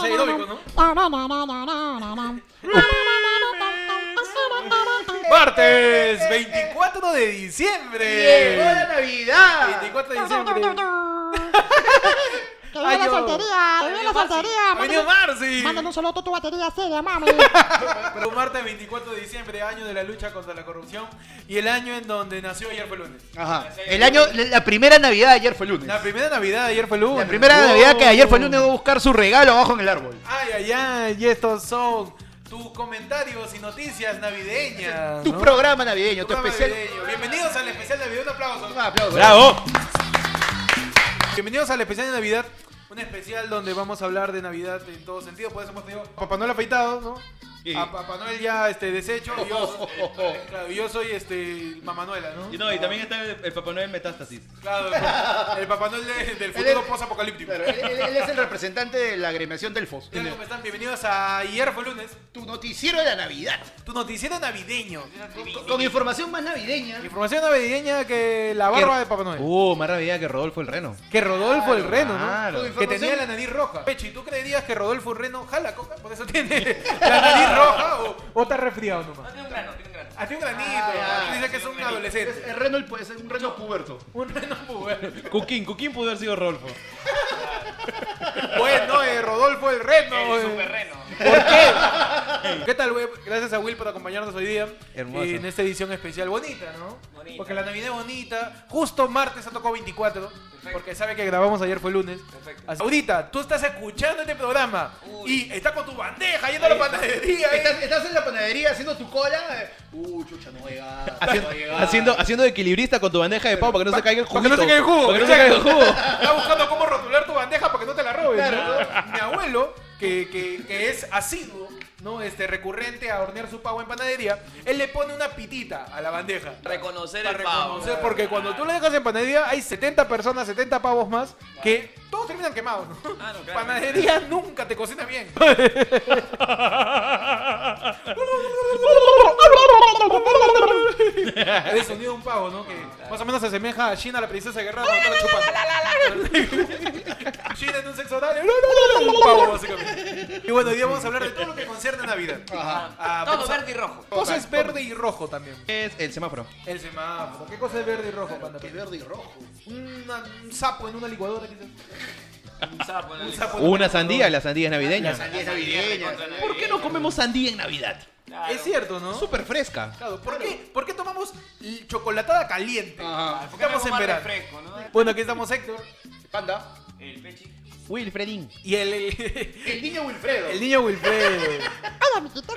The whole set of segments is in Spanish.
Ser idómico, ¿no? Martes 24 de diciembre. ¡Llegó la Navidad! 24 de diciembre. Que vive la soltería, que vive la soltería. Venido Marci. Mándale un saludo a tu batería seria, mami. Pero martes 24 de diciembre, año de la lucha contra la corrupción y el año en donde nació ayer fue lunes. Ajá. El año, la primera Navidad de ayer fue lunes. La primera Navidad de ayer fue lunes. La primera Oh. Navidad que ayer fue lunes voy a buscar su regalo abajo en el árbol. Ay, ay, ay, y estos son tus comentarios y noticias navideñas. Tu ¿no? programa navideño, tu, programa especial. navideño. Bienvenidos al especial de Navidad. Un aplauso. Un aplauso. ¡Bravo! Bienvenidos al especial de Navidad. Un especial donde vamos a hablar de Navidad en todo sentido. Por eso hemos tenido Papá Noel afeitado, ¿no? Sí. A Papá Noel ya este, deshecho. Y yo, claro, yo soy este, Mamá Noela, ¿no? Y, no, y también está el, el Papá Noel Metástasis. Claro, el, el Papá Noel de- del Él futuro es- post-apocalíptico. Claro, él, él- él es el representante de la agremiación Delfos. ¿Qué tal, ¿Cómo están? Bienvenidos a Ayer fue lunes, Tu noticiero de la Navidad. tu noticiero navideño. Con, con información más navideña. Información navideña que la barba de Papá Noel. Uh, más rabia que Rodolfo el Reno. Que Rodolfo el Reno, ¿no? Claro. Que tenía la nariz roja. Pechi, ¿tú creerías que Rodolfo el Reno jala coca? Por eso tiene la nariz roja o, o está resfriado nomás. Tiene un grano, tiene un grano. Ah, tiene un granito. Ah. Dice que es un Es, adolescente. el reno puede ser un reno puberto. Un reno puberto. Cuquín, Cuquín pudo haber sido Rodolfo. Bueno, eh, Rodolfo el Reno. El eh. superreno. ¿Por qué? ¿Qué tal, güey? Gracias a Will por acompañarnos hoy día. Hermoso. En esta edición especial bonita, ¿no? Bonita. Porque la Navidad es bonita. Justo martes ha tocado 24. Perfecto. Porque sabe que grabamos ayer fue lunes. Perfecto. Así- Ahorita, tú estás escuchando este programa Uy. y estás con tu bandeja yendo a la panadería. ¿eh? Estás, estás en la panadería haciendo tu cola. Uh, chucha, no voy a llegar. Haciendo, no voy a llegar. haciendo, equilibrista con tu bandeja de pavo para que no se caiga el jugo. Para que no se caiga el jugo. Para que no se caiga el jugo. Está buscando cómo rotular tu bandeja para que no te la robes. Claro. ¿no? Mi abuelo, que, que, que es asiduo, ¿no? Este, recurrente a hornear su pavo en panadería, él le pone una pitita a la bandeja. Reconocer el pavo. reconocer, porque cuando tú le dejas en panadería hay 70 personas, 70 pavos más, que todos terminan quemados. ¿no? Ah, no, claro. Panadería nunca te cocina bien. Es el sonido de un pavo, ¿no? Que más o menos se asemeja a Gina, la princesa guerrera. Gina en un sexo oral, un pavo, básicamente. Y bueno, hoy día vamos a hablar de todo lo que concierne a Navidad. Ah, Todo verde y rojo. Cosa es verde y rojo también. Es el semáforo. El semáforo. ¿Qué cosa es verde y rojo, panda? Que verde y rojo. Una- un sapo en una licuadora, quizás. Un sapo en el Un sapo en Una sandía, la sandía es navideña. La sandía es navideña. ¿Por qué no comemos sandía en Navidad? Claro. Es cierto, ¿no? Súper fresca. Claro, ¿por qué? ¿Por qué tomamos chocolatada caliente? Ajá. ¿Por qué Estamos en verano. refresco, no? Bueno, aquí estamos Héctor Panda. El pechi. Wilfredín. y el, el, El niño Wilfredo. el niño Wilfredo. Hola, amiguito.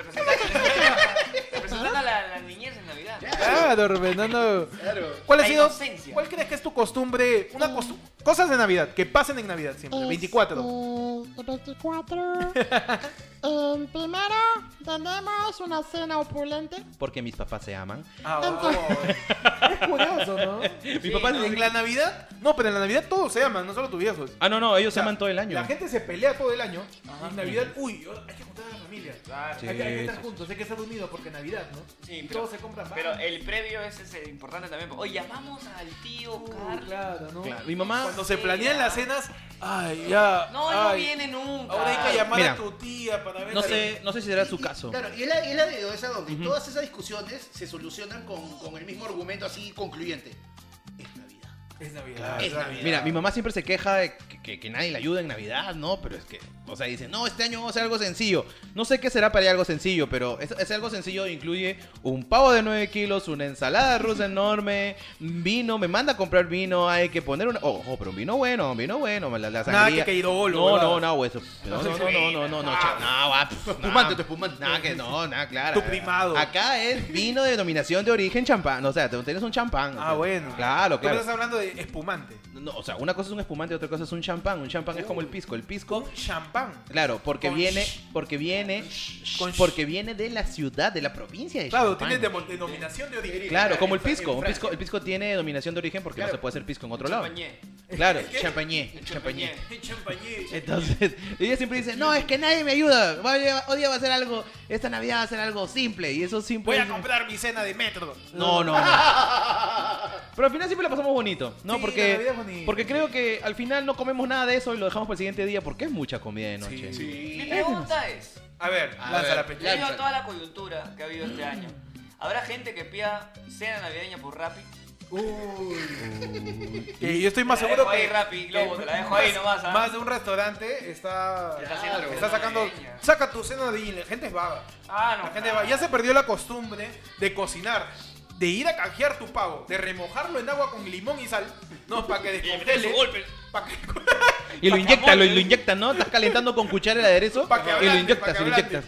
Representando a la, la niñez en Claro, Fernando. Claro. ¿Cuál ha La sido? inocencia. ¿Cuál crees que es tu costumbre? Una costu- cosas de Navidad que pasen en Navidad siempre. 24. Este, 24. En primero tenemos una cena opulente. Porque mis papás se aman. Ah, oh. Es curioso, ¿no? Mi papá en la Navidad, no, pero en la Navidad todos se aman, no solo tus viejos. Ah, no, no, ellos se O sea, aman todo el año. La gente se pelea todo el año. Y en Navidad, uy, hay que juntar a la familia. Claro. Sí. hay, que, hay que estar sí, juntos, hay que estar unidos porque Navidad, ¿no? Sí, y pero- todos se compran Pero el previo ese es importante también. Oye, llamamos al tío Uh, Carlos. claro, ¿no? Claro, mi mamá- Cuando se planean las cenas, ay, ya. No, él no ay, viene nunca. Ahora hay que llamar Mira, a tu tía para ver No sé, no sé si será su caso. Claro, y es la, es la de esa donde todas esas discusiones se solucionan con, con el mismo argumento así concluyente. Es Navidad. Es Navidad. Claro. Es Navidad. Mira, mi mamá siempre se queja de que, que- que nadie le ayuda en Navidad, ¿no? Pero es que, o sea, dice, no, este año vamos a hacer algo sencillo. No sé qué será para ella algo sencillo, pero es, es algo sencillo incluye un pavo de 9 kilos, una ensalada rusa enorme, vino, me manda a comprar vino, hay que poner una... Ojo, pero un vino bueno, un vino bueno, la, la Nada sangría. que Cairolo, No, ¿verdad? no, no, eso. No, no, no, no, no, no, no, cha- no, espumante, no. tu espumante. Nada que no, nada, claro. Tu primado. Acá es vino de denominación de origen champán, o sea, tú tienes un champán. o Ah, sea, bueno. Claro, Tú claro. estás hablando de espumante. No, o sea, una cosa es un espumante y otra cosa es un champán. Un champán es como el pisco. El pisco, Con champán. claro, porque Con viene, sh- porque viene, Con sh- porque viene de la ciudad, de la provincia de Claro, tiene demo- denominación de origen. Claro, como el pisco. Un. El pisco tiene denominación de origen porque no se puede hacer pisco en otro lado. Champañé. Claro, champañé, champañé. Champañé. Entonces, ella siempre dice, no, es que nadie me ayuda. Voy a- Hoy día va a ser algo, esta Navidad va a ser algo simple. Y eso simple. Voy a es- comprar mi cena de metro. No, no, no. Pero al final siempre la pasamos bonito, ¿no? Sí, porque, porque creo que al final no comemos nada de eso y lo dejamos para el siguiente día porque es mucha comida de noche. Mi pregunta es, A ver, A lanza ver, la pecha. debido a toda la coyuntura que ha habido este año, ¿habrá gente que pida cena navideña por Rappi? Que yo estoy más seguro dejo ahí, que. Rappi, Globo, te la dejo ahí nomás, ¿ah? Más de un restaurante está. Está haciendo está sacando. navideña. Saca tu cena de la gente es vaga. Ah, no. La gente va. Ya se perdió la costumbre de cocinar. De ir a canjear tu pavo, de remojarlo en agua con limón y sal, no, para que descongele, para que, Y lo Pa' que inyectas, lo, lo inyectas, ¿no? Estás calentando con cuchara el aderezo Pa' que y lo pa' inyectas, lo inyectas.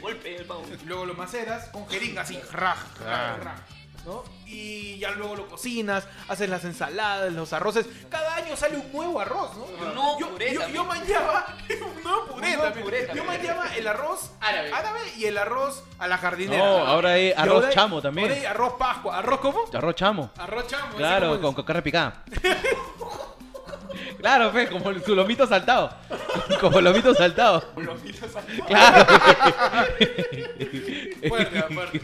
Golpe el pavo. luego lo maceras con jeringa así, raj, raj, raj, ¿no? Y ya luego lo cocinas, haces las ensaladas, los arroces. Cada año sale un nuevo arroz, ¿no? un nuevo yo, puré yo, también. yo manllaba un nuevo puré, nuevo también. puré Yo manllaba el arroz Árabe. y el arroz a la jardinera. No, ahora hay arroz ahora hay- chamo también. ahora hay arroz pascua. ¿Arroz cómo? Arroz chamo. Arroz chamo. ¿ese Claro, con, carne picada. Claro, fe, como su lomito saltado. Como lomito saltado. Claro. Fuerte, fuerte.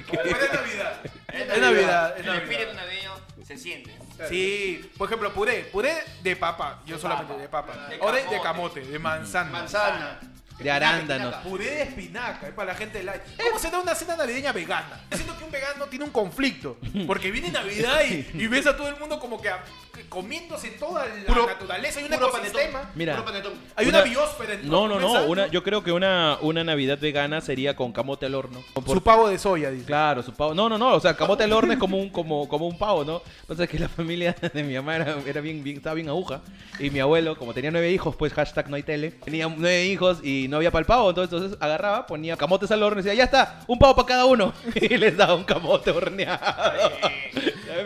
Navidad. Es Es Navidad, es El Navidad. espíritu navideño se siente. Sí, por ejemplo, puré. Puré de papa. Yo solamente papa. de papa. De O de, de camote. de manzana. Manzana. De arándanos. Puré de espinaca, es para la gente light. ¿Cómo se da una cena navideña vegana? Siento que un vegano tiene un conflicto. Porque viene Navidad y, y ves a todo el mundo como que, a- que comiéndose toda la Puro- naturaleza. Hay un ecosistema. Mira. Hay una, Una- biosfera en No, no, no. Una, yo creo que una, una Navidad vegana sería con camote al horno. Por- Su pavo de soya, dice. Claro, su pavo. No, no, no. O sea, camote al horno es como un, como, como un pavo, ¿no? Entonces que la familia de mi mamá era, era bien, bien, estaba bien aguja. Y mi abuelo, como tenía nueve hijos, pues hashtag no hay tele. Tenía nueve hijos y no había para el pavo. Entonces, entonces agarraba, ponía camotes al horno y decía, ya está, un pavo para cada uno. Y les daba un camote horneado.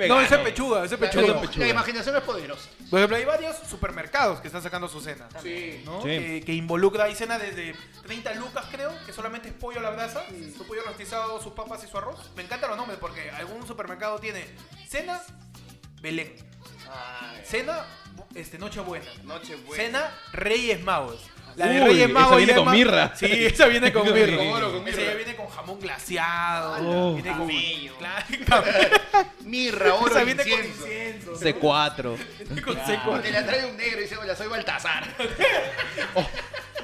No, ese pechuga, ese pechuga. la- la imaginación es poderosa. Por ejemplo, hay varios supermercados que están sacando su cena. Sí. ¿no? Sí. Que, que involucra, hay cena desde 30 lucas creo, que solamente es pollo a la brasa, su pollo rostizado, sus papas y su arroz. Me encantan los nombres porque algún supermercado tiene cena Belén, Ay, cena este, Nochebuena, Nochebuena. cena Reyes Magos. La de Uy, Reyes esa Magos viene ya con mirra. Sí, esa viene con mirra. Con Esa ya viene con jamón glaseado. Oh. viene con Camello. Claro, Mirra, oro, esa viene con incienso. incienso. C4. Viene con seco. Te la trae un negro y dice, hola, soy Baltasar.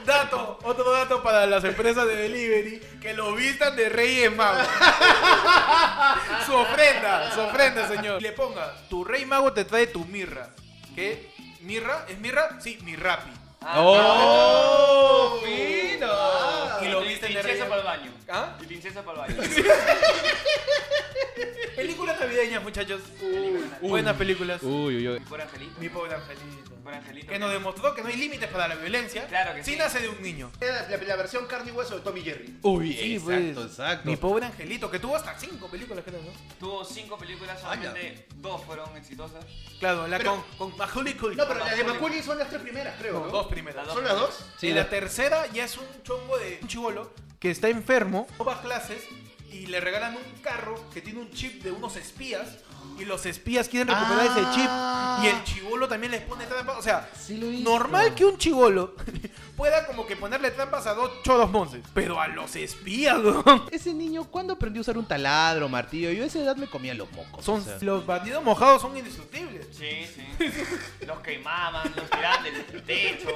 Dato, otro dato para las empresas de delivery que lo vistan de Reyes Magos. su ofrenda, su ofrenda, señor. Y le ponga, tu Rey Mago te trae tu mirra. ¿Qué? ¿Mirra? ¿Es mirra? Sí, mi rapi. Ah, ¡Oh! Y lo y visten de princesa Reyes para el baño. ¿Ah? Y princesa para el baño. Películas navideñas, muchachos. Uy. Buenas películas. Uy, uy, uy. Mi pobre angelito. Mi pobre angelito. Mi pobre angelito. Que nos demostró que no hay límites para la violencia. Claro que si sí. nace de un niño. Era la, la versión carne y hueso de Tommy Jerry. Uy, Sí, exacto, pues. exacto. Mi pobre angelito, que tuvo hasta cinco películas, creo, ¿no? Tuvo cinco películas, solamente dos fueron exitosas. Claro, la Pero- con, con Macaulay Culkin. No, pero las de Macaulay son las tres primeras, creo. No, ¿no? dos primeras. ¿Son las dos? y la tercera ya es un chongo de un chivolo que está enfermo, no va a clases y le regalan un carro que tiene un chip de unos espías y los espías quieren recuperar ese chip y el chivolo también les pone trampas. O sea, Sí normal que un chivolo pueda como que ponerle trampas a dos chodos monces, pero a los espías, weón. Ese niño, ¿cuándo aprendió a usar un taladro, martillo? Yo a esa edad me comía los mocos. Son, o sea. los bandidos mojados son indestructibles. Sí, sí. Los quemaban, los tiraban del techo.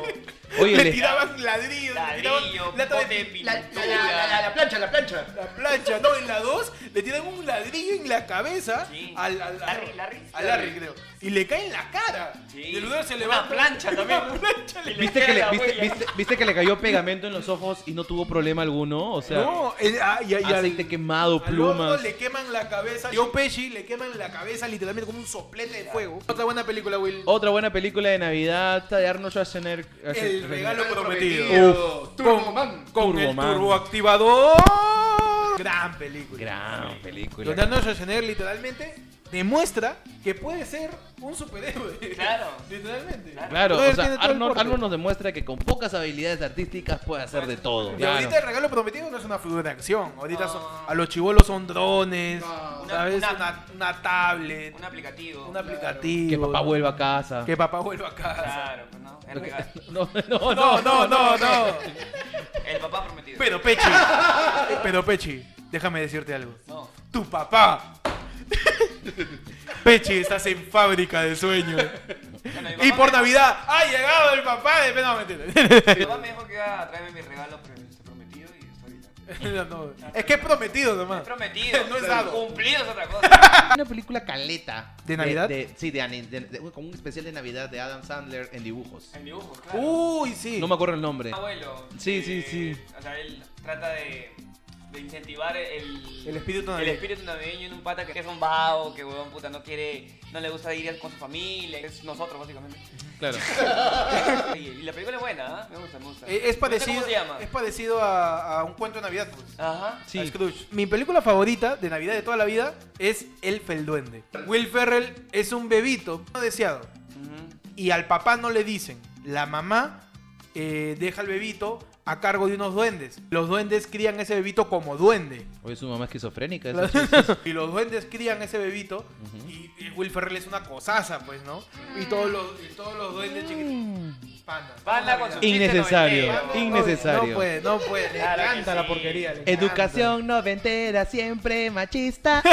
Oye, le le- tiraban ladrillos, le tiraban Ladrillo, de de La, la, pintura. la, la- la plancha, la plancha. La plancha, no, en la 2 le tiran un ladrillo en la cabeza Sí. al, al, al- Larry, Larry. a Larry, creo. Y le cae en la cara. Sí. Y el brother se Una levanta. plancha también. Una plancha le ¿Viste que, le, la viste, viste- viste que le cayó pegamento en los ojos y no tuvo problema alguno? O sea, No, el- ah, y, y al- aceite quemado, al plumas. le queman la cabeza. Joe Pesci le queman la cabeza literalmente como un soplete de fuego. Otra buena película, Will. Otra buena película de Navidad esta de Arnold Schwarzenegger. El regalo Regalo prometido. prometido. Uf, Turbo con, Man. con Turbo el Man. turboactivador Gran película. Gran película. Arnold Schwarzenegger literalmente demuestra que puede ser un superhéroe. Claro. literalmente. Claro, o sea, Arnold. Arnold nos demuestra que con pocas habilidades artísticas puede hacer de todo. Y ahorita el regalo prometido no es una figura de acción. Ahorita No. son- a los chivolos son drones, No. ¿sabes? Una- Una, una tablet, Un aplicativo. un aplicativo. Que papá vuelva a casa. Que papá vuelva a casa. Claro, pues no. El regalo. No, no, No, no, no, no. El papá prometido. Pero Pechi, pero Pechi, déjame decirte algo. No. Tu papá. Pechi, estás en fábrica de sueños. Bueno, Y por me- Navidad ha llegado el papá de... No, mentira. Mi papá me dijo que iba a traerme mi regalo este, prometido y estoy No, no. Es que es prometido nomás. prometido. No es dado. Cumplido es otra cosa. Una película caleta. ¿De Navidad? sí, de, ani- de- de- como un especial de Navidad de Adam Sandler en dibujos. En dibujos, claro. Uy, sí. No me acuerdo el nombre. Abuelo. Sí, sí, eh, sí. O sea, él trata de, de incentivar el, El espíritu el espíritu navideño en un pata que es un vago, que huevón puta no quiere, no le gusta ir con su familia, es nosotros básicamente. Claro. Y, la película es buena, ¿ah? me gusta, me gusta. Eh, Es parecido, ¿Cómo se llama? es parecido a, a un cuento de Navidad, pues. Ajá. Sí. A Scrooge. Mi película favorita de Navidad de toda la vida es Elf el Duende. Will Ferrell es un bebito no deseado. Y al papá no le dicen. La mamá eh, deja al bebito a cargo de unos duendes. Los duendes crían ese bebito como duende. Oye, su mamá esquizofrénica. eso sí. y los duendes crían ese bebito. y, y Will Ferrell es una cosaza, pues, ¿no? Y todos los, y todos los duendes chiquititos. Panda. Panda con su Innecesario. noventero. Innecesario. No puede, no puede. Le Claro encanta la porquería. le encanta. Educación noventera, siempre machista.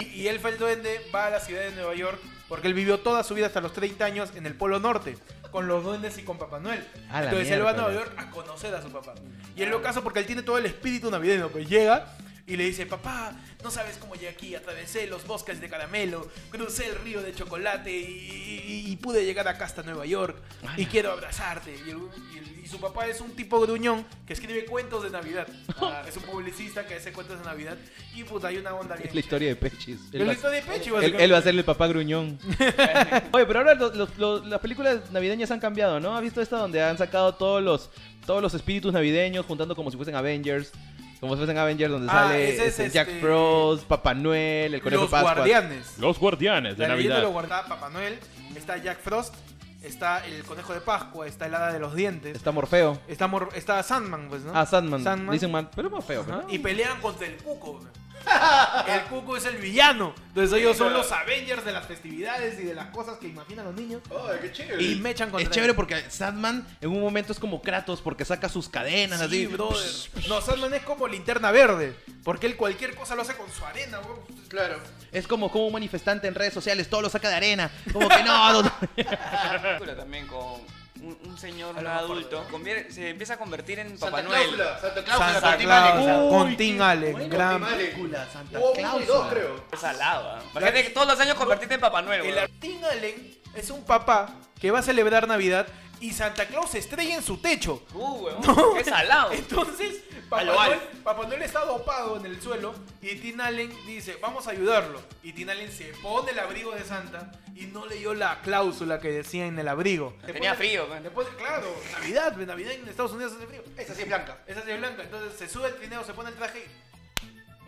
Y, y Elf el Duende va a la ciudad de Nueva York porque él vivió toda su vida hasta los 30 años en el Polo Norte, con los duendes y con Papá Noel. Entonces él va a Nueva. York a conocer a su papá. Y es lo caso porque él tiene todo el espíritu navideño. Pues llega y le dice, papá, no sabes cómo llegué aquí, atravesé los bosques de caramelo, crucé el río de chocolate y, y- y pude llegar acá hasta Nueva York y quiero abrazarte. Y, el- el- y su papá es un tipo gruñón que escribe cuentos de Navidad. Ah, es un publicista que hace cuentos de Navidad y puta, hay una onda bien Es la historia de Pechis. es la historia de Pechi, él- él va a ser el papá gruñón. Oye, pero ahora los- los- los- las películas navideñas han cambiado, ¿no? ¿Has visto esta donde han sacado todos los, todos los espíritus navideños juntando como si fuesen Avengers? Como si fuesen Avengers donde Ah, sale ese es este, Jack este- Frost, Papá Noel, el conejo Los de Pascua. guardianes. Los guardianes de La Navidad. lo guardaba Papá Noel. Está Jack Frost. Está el conejo de Pascua. Está el hada de los dientes. Está Morfeo. Está, Mor- está Sandman, pues, ¿no? Ah, Sandman. Sandman. Dicen man, pero Morfeo. Ajá. ¿no? Y pelean contra el Cuco. El Cuco es el villano. Entonces ellos son los Avengers de las festividades y de las cosas que imaginan los niños. Ay, qué chévere. Y mechan contra Es chévere él. porque Sandman en un momento es como Kratos porque saca sus cadenas Sí, así. brother. No, Sandman es como linterna verde. Porque él cualquier cosa lo hace con su arena, weón. Claro. Es como, como un manifestante en redes sociales, todo lo saca de arena. Como que no, no. también con un, un señor, un adulto, convier- se empieza a convertir en Papá Santa Noel. Santa Cláusula. Santa con Tim Allen. Claus, con Tim Allen, bueno, gran Tim Allen. película, Santa Hubo uno y dos, Cláusula. creo. Es salado, ¿ah? Imagínate que todos los años convertirte en Papá Noel, El weón. Tim Allen es un papá que va a celebrar Navidad y Santa Claus se estrella en su techo. Uh, weón. Qué salado. Entonces, Papá Noel. Papá Noel está dopado en el suelo y Tim Allen dice, vamos a ayudarlo. Y Tim Allen se pone el abrigo de Santa y no leyó la cláusula que decía en el abrigo. Tenía frío, man. Después, claro, Navidad, pues, Navidad en Estados Unidos hace frío. Esa sí es blanca. Esa sí es blanca. Entonces se sube el trineo, se pone el traje y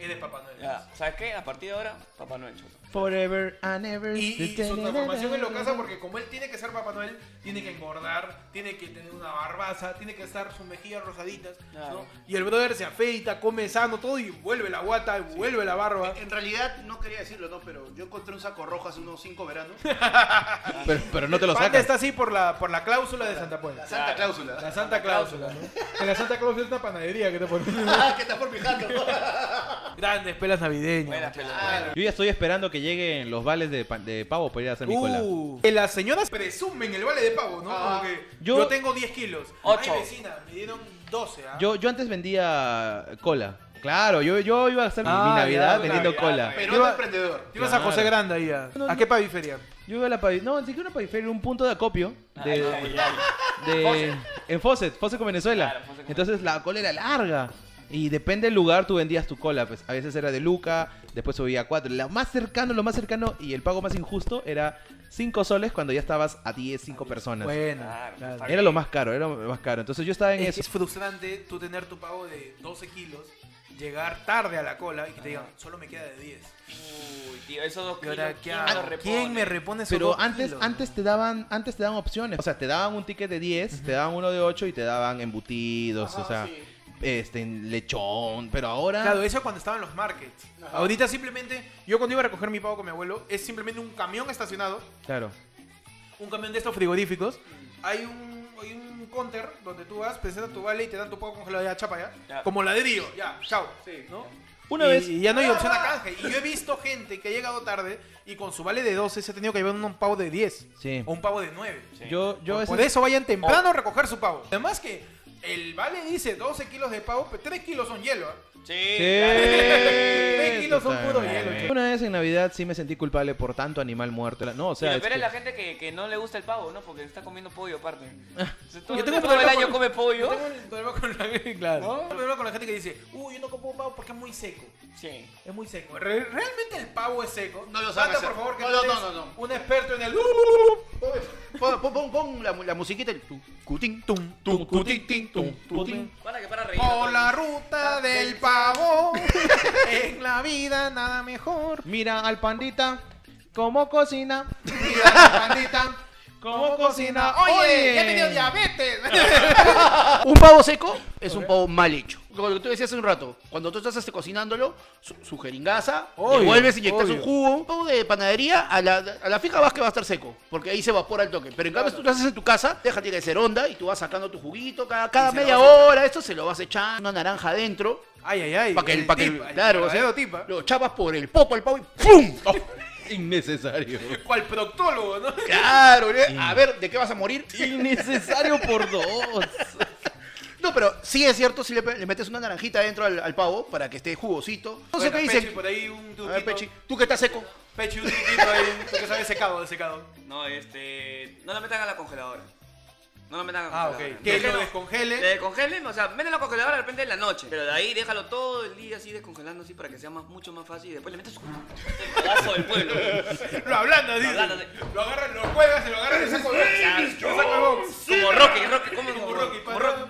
eres Papá Noel. Ya, ¿sabes qué? A partir de ahora, Papá Noel. Forever and ever. Y, y su transformación es lo casa porque como él tiene que ser Papá Noel, tiene que engordar, tiene que tener una barbaza, tiene que estar sus mejillas rosaditas, Claro. ¿no? Y el brother se afeita, come sano, todo y vuelve la guata, y vuelve la barba. En realidad, no quería decirlo, ¿no? Pero yo encontré un saco rojo hace unos cinco veranos. Pero, pero no te lo sacas. está así por la, por la cláusula de Santa Puente. La Santa Claro. Cláusula. La Santa Cláusula, la Santa Cláusula es una panadería que te pone. Ah, que está por fijando. Grandes pelas navideñas. Buenas pelas. Claro. Yo ya estoy esperando que lleguen los vales de, pa- de pavo para ir a hacer mi cola. Uh, que las señoras presumen el vale de pavo, ¿no? Ah. Como que Yo- yo, tengo 10 kilos. Ocho. Ay, vecina, me dieron 12, ¿ah? Yo, yo antes vendía cola. Claro, yo, yo iba a hacer mi- Ah, mi Navidad vendiendo cola. pero- Peruano emprendedor. Te ibas a José. Grande ahí, ¿a, No, ¿a no. qué paviferia? Yo iba a la pavi- No, ni siquiera una periferia, un punto de acopio. De, Ay, ay, ay. de- en Fawcett, Fawcett con Venezuela. Claro, Fawcett con Entonces la cola era larga. Y depende del lugar, tú vendías tu cola. Pues a veces era de Luca, después subía a 4. Lo más cercano, lo más cercano y el pago más injusto era 5 soles cuando ya estabas a 10, 5 personas. Bueno, Claro, Era lo más caro, era lo más caro. Entonces yo estaba en Es, eso. es frustrante tú tener tu pago de 12 kilos llegar tarde a la cola y que te digan, solo me queda de 10. Uy, tío, esos dos ahora, kilos, ¿qué ¿quién repone? ¿Quién me repone esos Pero dos antes, kilos? antes te daban, antes te daban opciones. O sea, te daban un ticket de 10, te daban uno de 8 y te daban embutidos, o sea, sí. Este lechón. Pero ahora. Claro, eso cuando estaban los markets. Ahorita simplemente, yo cuando iba a recoger mi pavo con mi abuelo, es simplemente un camión estacionado, Claro. un camión de estos frigoríficos. Hay un, hay un counter donde tú vas, presentas tu vale y te dan tu pavo congelado ya, chapa ya. Ya. Como la de Dio, ya, chao. ¿no? Una y, vez- y ya no hay opción a canje. Y yo he visto gente que ha llegado tarde y con su vale de 12 se ha tenido que llevar un pavo de 10. Sí. O un pavo de 9. Sí. Yo, yo por, ese- por eso vayan temprano a recoger su pavo. Además que el vale dice 12 kilos de pavo, pero 3 kilos son hielo. ¿ah? Sí, Sí, kilos son puro hielo. Una vez en Navidad sí me sentí culpable por tanto animal muerto. No, o sea, lo es que- la gente que, que no le gusta el pavo, ¿no? Porque está comiendo pollo aparte. O sea, todo, Yo tengo todo el problema año con- come Yo pollo. tengo un problema con la, claro. Tengo un problema con la gente que dice, uy, yo no como pavo porque es muy seco. Sí. Es muy seco. Re- ¿Realmente el pavo es seco? No lo sabe Manda, hacer. por favor, que No, no, no, no, no. un experto en el... Pon, pon, pon, pon la, la musiquita, el tu, cutín, Tum, tum, cutín, tin, tum, tutín. Para que para reír. Por la ruta del pavo, en la vida nada mejor. Mira al pandita cómo cocina. Mira la pandita, ¿Cómo cocina? Oye, Oye. ya he tenido diabetes. Un pavo seco es un pavo mal hecho. Lo que tú decías hace un rato, cuando tú estás este, cocinándolo, su, su jeringaza, Obvio, le vuelves obvio. su jugo. Un pavo de panadería, a la, a la fija vas que va a estar seco, porque ahí se evapora el toque. Pero en cambio, si tú lo haces en tu casa, déjate que ser onda y tú vas sacando tu juguito cada, cada media hora. Esto se lo vas echando, una naranja adentro. Ay, ay, ay. Para que el, pa' que el- claro, o sea, verdadero tip, ¿ah? lo chapas por el popo al pavo y ¡pum! Innecesario. Cual proctólogo, ¿no? Claro, ¿eh? a ver, ¿de qué vas a morir? Innecesario por dos. No, pero sí es cierto, si le, le metes una naranjita dentro al, al pavo para que esté jugosito. No sé qué Pechi, dicen. por ahí un A ver, truquito. Pechi, tú que estás seco. Pechi, un truquito ahí. Tú que sabes secado, secado. No, este. No lo metan a la congeladora. No lo metan a la Ah, ok. Que lo Déjenlo- descongele. Le descongelen, o sea, mételo a la congeladora de repente en la noche. Pero de ahí déjalo todo el día así descongelando así para que sea más, mucho más fácil. Y después le metes su el pedazo del pueblo. Lo ablandas, dice. ablandas, Lo agarran, lo juegas y lo agarran y Lo saco box. Como Rocky, Rocky, ¿cómo Como Rocky. Como Rocky.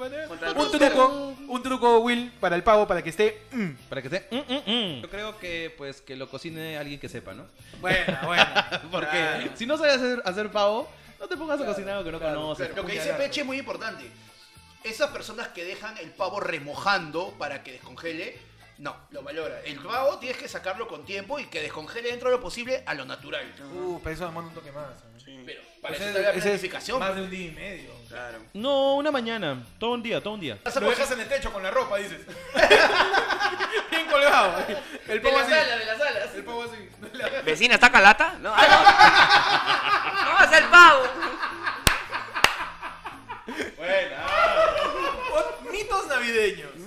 El Un truco, un truco, Will, para el pavo, para que esté... mm. Para que esté. mm, mm, mm. Yo creo que pues que lo cocine alguien que sepa, ¿no? Buena, buena. Porque Claro. si no sabes hacer, hacer pavo, no te pongas a cocinar algo que no claro, conoces. claro. Lo que dice Peche es muy importante. Esas personas que dejan el pavo remojando para que descongele, no, lo valora. El pavo tienes que sacarlo con tiempo y que descongele dentro de lo posible a lo natural. Uh, pero eso demanda un toque más. ¿no? Sí, Pero para eso está la planificación. Más de un día y medio. claro. No, una mañana. Todo un día, todo un día. Lo dejas en el techo con la ropa, dices. Bien colgado. El pavo así. de las alas. El pavo así. ¿Vecina está calata? No, ser pavo. Mitos navideños.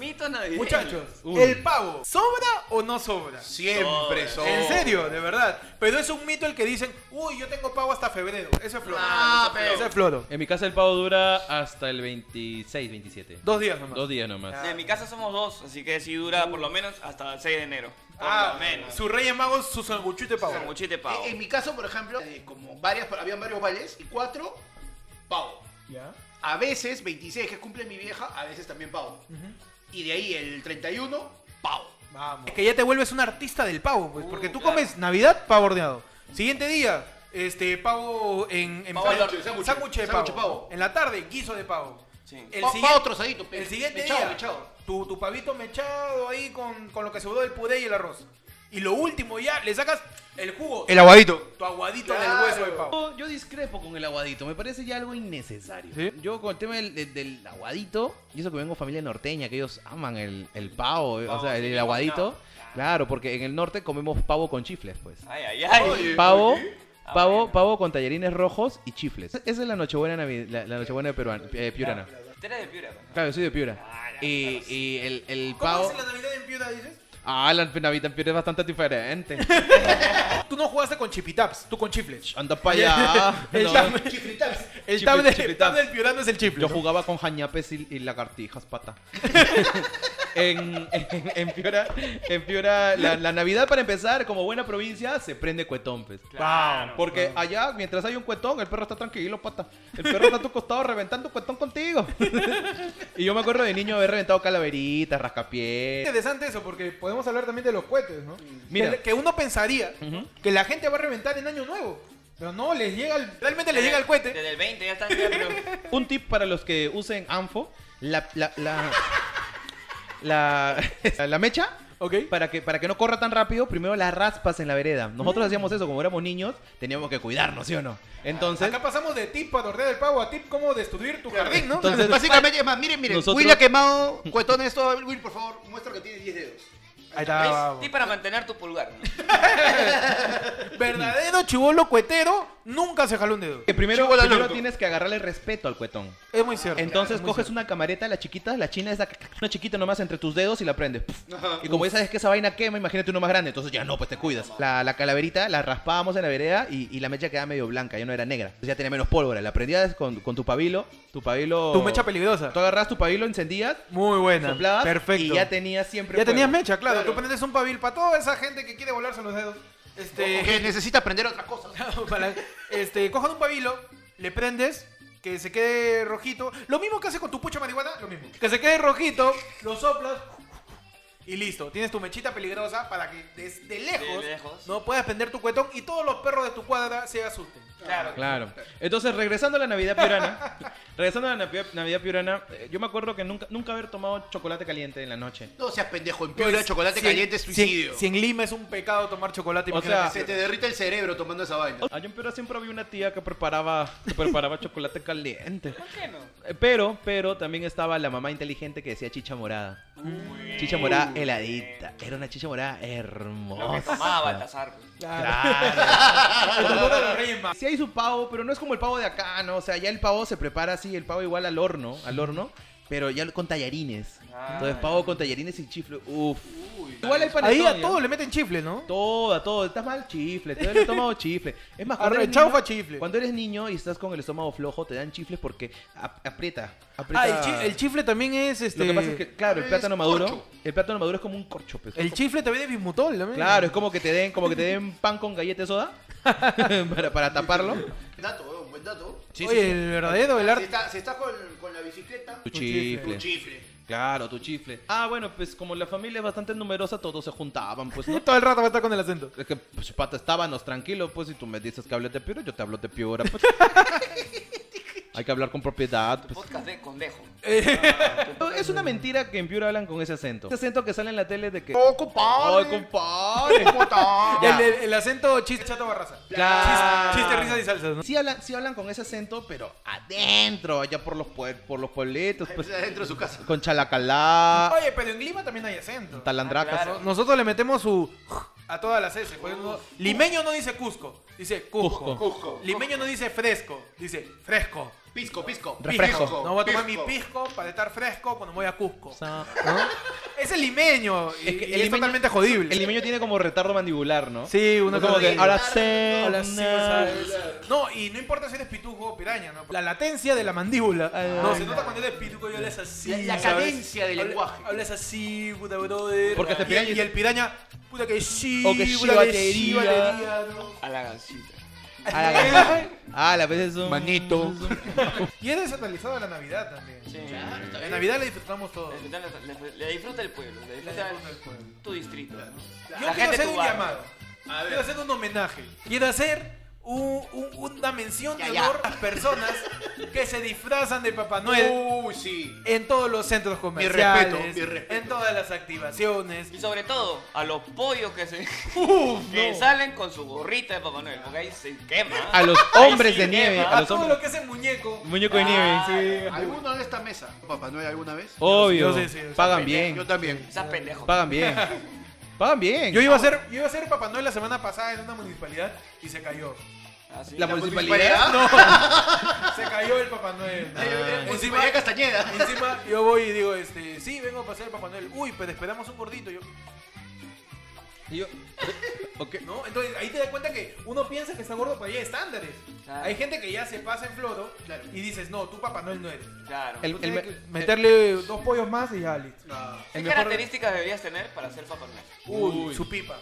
Muchachos, Uy. ¿el pavo sobra o no sobra? Siempre son. En serio, de verdad. Pero es un mito el que dicen, uy, yo tengo pavo hasta febrero. Eso es floro. Ah, pero- Eso es floro. En mi casa el pavo dura hasta el 26, 27. Dos días nomás. Dos días nomás. En mi casa somos dos, así que sí dura por lo menos hasta el 6 de enero. Por Ah, lo menos. Sus reyes magos, su sanguchito de pavo. Sanguchito de pavo. En, en mi caso, por ejemplo, eh, como varias, habían varios vales y cuatro, pavo. ¿Ya? A veces 26, que cumple mi vieja, a veces también pavo. Y de ahí el 31, pavo. Vamos. Es que ya te vuelves un artista del pavo, pues, Uh, porque tú claro. comes Navidad, pavo horneado. Siguiente día, este, pavo en, en Pavo al horno, sándwich. sándwich de Sándwich pavo. de pavo. En la tarde, guiso de pavo. Sí. El Pa- siguiente- pavo trozadito, pe- El siguiente mechado, día, mechado. Tu, tu pavito mechado ahí con, con lo que se sobró del puré y el arroz. Y lo último ya, le sacas el jugo. El aguadito. tu aguadito Claro. del hueso de pavo. Yo, discrepo con el aguadito, me parece ya algo innecesario. ¿Sí? Yo con el tema del, del- del aguadito, y eso que vengo de familia norteña, que ellos aman el, el pavo, eh, o Pavo, sea, el, aguadito. Claro, porque en el norte comemos pavo con chifles, pues. Ay, ay, ay. Pavo, Ah, pavo, bueno. pavo con tallarines rojos y chifles. Esa es la nochebuena, la, la nochebuena peruana, eh, piurana. Tú eres de Piura, ¿no? Claro, yo soy de Piura. Ah, Y, el, el ¿Cómo pavo... es la Navidad en Piura, dices? Ah, la Navidad en Piura es bastante diferente. Tú no jugaste con chipitaps, tú con chifles. Anda para allá. El No. tab, Chifritas. el tab de- tab del piurano es el chifle. Yo ¿no? jugaba con jañapes y, y lagartijas, pata. En, en, en Piura, en Piura la, la Navidad para empezar, como buena provincia, se prende cuetón, pues. Claro, Porque allá, mientras hay un cuetón, el perro está tranquilo, pata. El perro está a tu costado reventando cuetón contigo. y yo me acuerdo de niño haber reventado calaveritas, rascapiés. interesante eso, porque podemos hablar también de los cohetes, ¿no? Mira. Que, que uno pensaría que la gente va a reventar en Año Nuevo. Pero no, les llega el- realmente les llega el cohete. Desde el 20 ya están ya, pero... Un tip para los que usen Anfo, la, la, la, la, la mecha, para que, para que no corra tan rápido, primero la raspas en la vereda. Nosotros hacíamos eso, como éramos niños, teníamos que cuidarnos, ¿sí o no? Entonces, Acá pasamos de tip para tornear el pavo a tip cómo destruir tu jardín, ¿no? Entonces- Básicamente, es más, miren, miren. Nosotros- Will ha quemado cuetones todo. Will, por favor, muestra que tiene 10 dedos. Ahí está. Sí, para mantener tu pulgar. ¿no? Verdadero chivolo cuetero nunca se jaló un dedo. que primero, Chibola primero loco. tienes que agarrarle respeto al cuetón. Es muy cierto. Entonces coges cierto. una camareta, la chiquita, la china, esa, una chiquita nomás entre tus dedos y la prendes. Y como ya sabes que esa vaina quema, imagínate uno más grande. Entonces ya no, pues te cuidas. La, la calaverita la raspábamos en la vereda y, y la mecha quedaba medio blanca, ya no era negra. Entonces ya tenía menos pólvora. La prendías con, con tu pabilo. Tu pabilo. Tu mecha peligrosa. Tú agarras tu pabilo, encendías, Muy buena. soplabas. Perfecto. Y ya tenías siempre. Ya tenías mecha, claro. Tú prendes un pavil para toda esa gente que quiere volarse los dedos. Este, Que necesita aprender otra cosa. para- este, cojan un pabilo, le prendes, que se quede rojito. Lo mismo que hace con tu pucha marihuana, lo mismo. Que se quede rojito, lo soplas y listo. Tienes tu mechita peligrosa para que desde lejos, De lejos. no puedas prender tu cuetón y todos los perros de tu cuadra se asusten. Claro. Claro. Entonces, regresando a la Navidad piurana, regresando a la Navidad, piurana, eh, yo me acuerdo que nunca, nunca haber tomado chocolate caliente en la noche. No seas pendejo. En Piura, chocolate Si en- caliente es si suicidio. Si en Lima es un pecado tomar chocolate, O sea, Se te derrite el cerebro tomando esa vaina. Allá en Piura siempre había una tía que preparaba, que preparaba chocolate caliente. ¿Por qué no? Eh, Pero, pero también estaba la mamá inteligente que decía chicha morada. Chicha morada heladita. Era una chicha morada Lo que hermosa. tomaba Baltasar. pues. Claro. Honor de los Su pavo, pero no es como el pavo de acá, ¿no? O sea, ya el pavo se prepara así, el pavo igual al horno, al horno, pero ya con tallarines. Ah. Entonces, pavo con tallarines y chifle, uff. Igual hay Ahí panetón, a ¿ya? todo le meten chifle, ¿no? Todo, a todo. Estás mal chifle, te da el estómago chifle. Es más, cuando eres, niño, chifle. cuando eres niño y estás con el estómago flojo, te dan chifles porque ap- aprieta. aprieta. Ah, el, chi- el chifle también es este. Lo que pasa es que, claro, el plátano maduro, corcho. el plátano maduro es como un corcho, pues. El chifle también es bismutol, también. Claro, es como que te den, como que te den pan con galleta de soda para, para taparlo. Dato, weón, buen dato. Oye, el verdadero, el Si arte. estás si está con, con la bicicleta, Tu chifle. tu chifle. Claro, tu chifle. Ah, bueno, pues como la familia es bastante numerosa, todos se juntaban, pues, ¿no? Todo el rato va a estar con el acento. Es que, pues, pata, estábamos tranquilos, pues, y tú me dices que hables de piura, yo te hablo de piura, pues. Hay que hablar con propiedad, pues. Podcast de condejo. Es una mentira que en Piura hablan con ese acento. Ese acento que sale en la tele de que... ¡Oh, compadre! ¡Ay, compadre! ¿Cómo está? El, el- el acento chiste chato barraza. Claro. Chiste, chiste, risas y salsas, ¿no? Sí hablan, sí hablan con ese acento, pero adentro, allá por los, pue- por los pueblitos, pues. Dentro de su casa. Con Chalacalá, Oye, pero en Lima también hay acento. Talandracas. Ah, claro. Nosotros le metemos su a todas las S. Ejemplo, limeño no dice Cusco, dice Cusco. Cusco. Limeño no dice fresco, dice fresco. Pisco, pisco. Refresco. Pisco, No voy a tomar pisco. mi pisco para estar fresco cuando voy a Cusco. O sea, Es el limeño y, Es que y el es limeño- totalmente jodible. El limeño tiene como retardo mandibular, ¿no? Sí, uno como como que ahora sé. Ahora sí. No, y no importa si eres pitujo o piraña, ¿no? La latencia de la mandíbula. no, se nota cuando eres pitujo y hablas así. La- cadencia del lenguaje. Hablas así, puta brother. Porque este Y- piraña y, es- el piraña, puta que sí, O que sí, batería. batería, ¿no? A la gancita. A la. Ah, la veces un. Manito. Y es descentralizado la Navidad también. Sí. La Navidad la disfrutamos todos. Le, disfruta el pueblo, le disfruta disfruta el pueblo. tu distrito. ¿no? Yo La quiero hacer un llamado. Quiero hacer un homenaje. Quiero hacer un- un- una mención de ya. honor a las personas que se disfrazan de Papá Noel. Uy, sí. en todos los centros comerciales, respeto, mi respeto. en todas las activaciones. Y sobre todo, a los pollos que se Uf, que no. salen con su gorrita de Papá Noel, porque ahí se quema. A los hombres sí de nieve. quema. A A los todo hombres. lo que es el muñeco. Muñeco de nieve. ¿Alguno de esta mesa? Papá Noel alguna vez? Obvio. Yo sí, sí, sí. Pagan Yo bien. también. Esas pendejos. Pagan bien. Pagan bien. Yo iba a ser, yo iba a ser Papá Noel la semana pasada en una municipalidad y se cayó. Ah, sí. La ¿La municipalidad. municipalidad? Se cayó el Papá Noel. Ay, ay, encima, Municipalidad Castañeda. encima yo voy y digo, este, sí, vengo a pasar el Papá Noel. Uy, pero esperamos un gordito. Yo, Yo- ok. ¿No? Entonces ahí te das cuenta que uno piensa que está gordo, pero hay estándares. Claro. Hay gente que ya se pasa en floro Claro. y dices, no, tú Papá Noel no eres. Claro. El- el meterle dos pollos más y ya listo. ¿Qué el mejor- características deberías tener para ser Papá Noel? Uy, Uy. su pipa.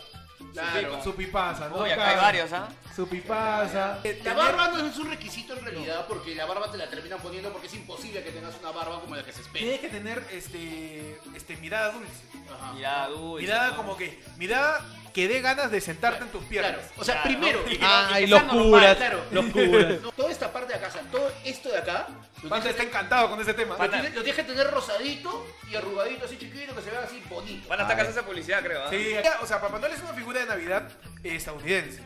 Claro. Su pipaza, ¿no? Uy, acá hay varios, ¿ah? Su pipaza. La barba no es un requisito en realidad porque la barba te la terminan poniendo porque es imposible que tengas una barba como la que se espera. Tienes que tener este, este mirada dulce. Ajá. Mirada dulce. Mirada como que, mirada que dé ganas de sentarte en tus piernas. Claro, o sea, Claro, primero, ¿no? Y que- Ay, que normal, claro. curas. no, toda esta parte de acá, o sea, todo esto de acá, tienes, está encantado con ese tema. lo tienes- que tener rosadito y arrugadito así chiquito que se vea así bonito. Van a estar casando esa publicidad, creo. ¿ah? Sí, o sea, Papá Noel es una figura de Navidad estadounidense.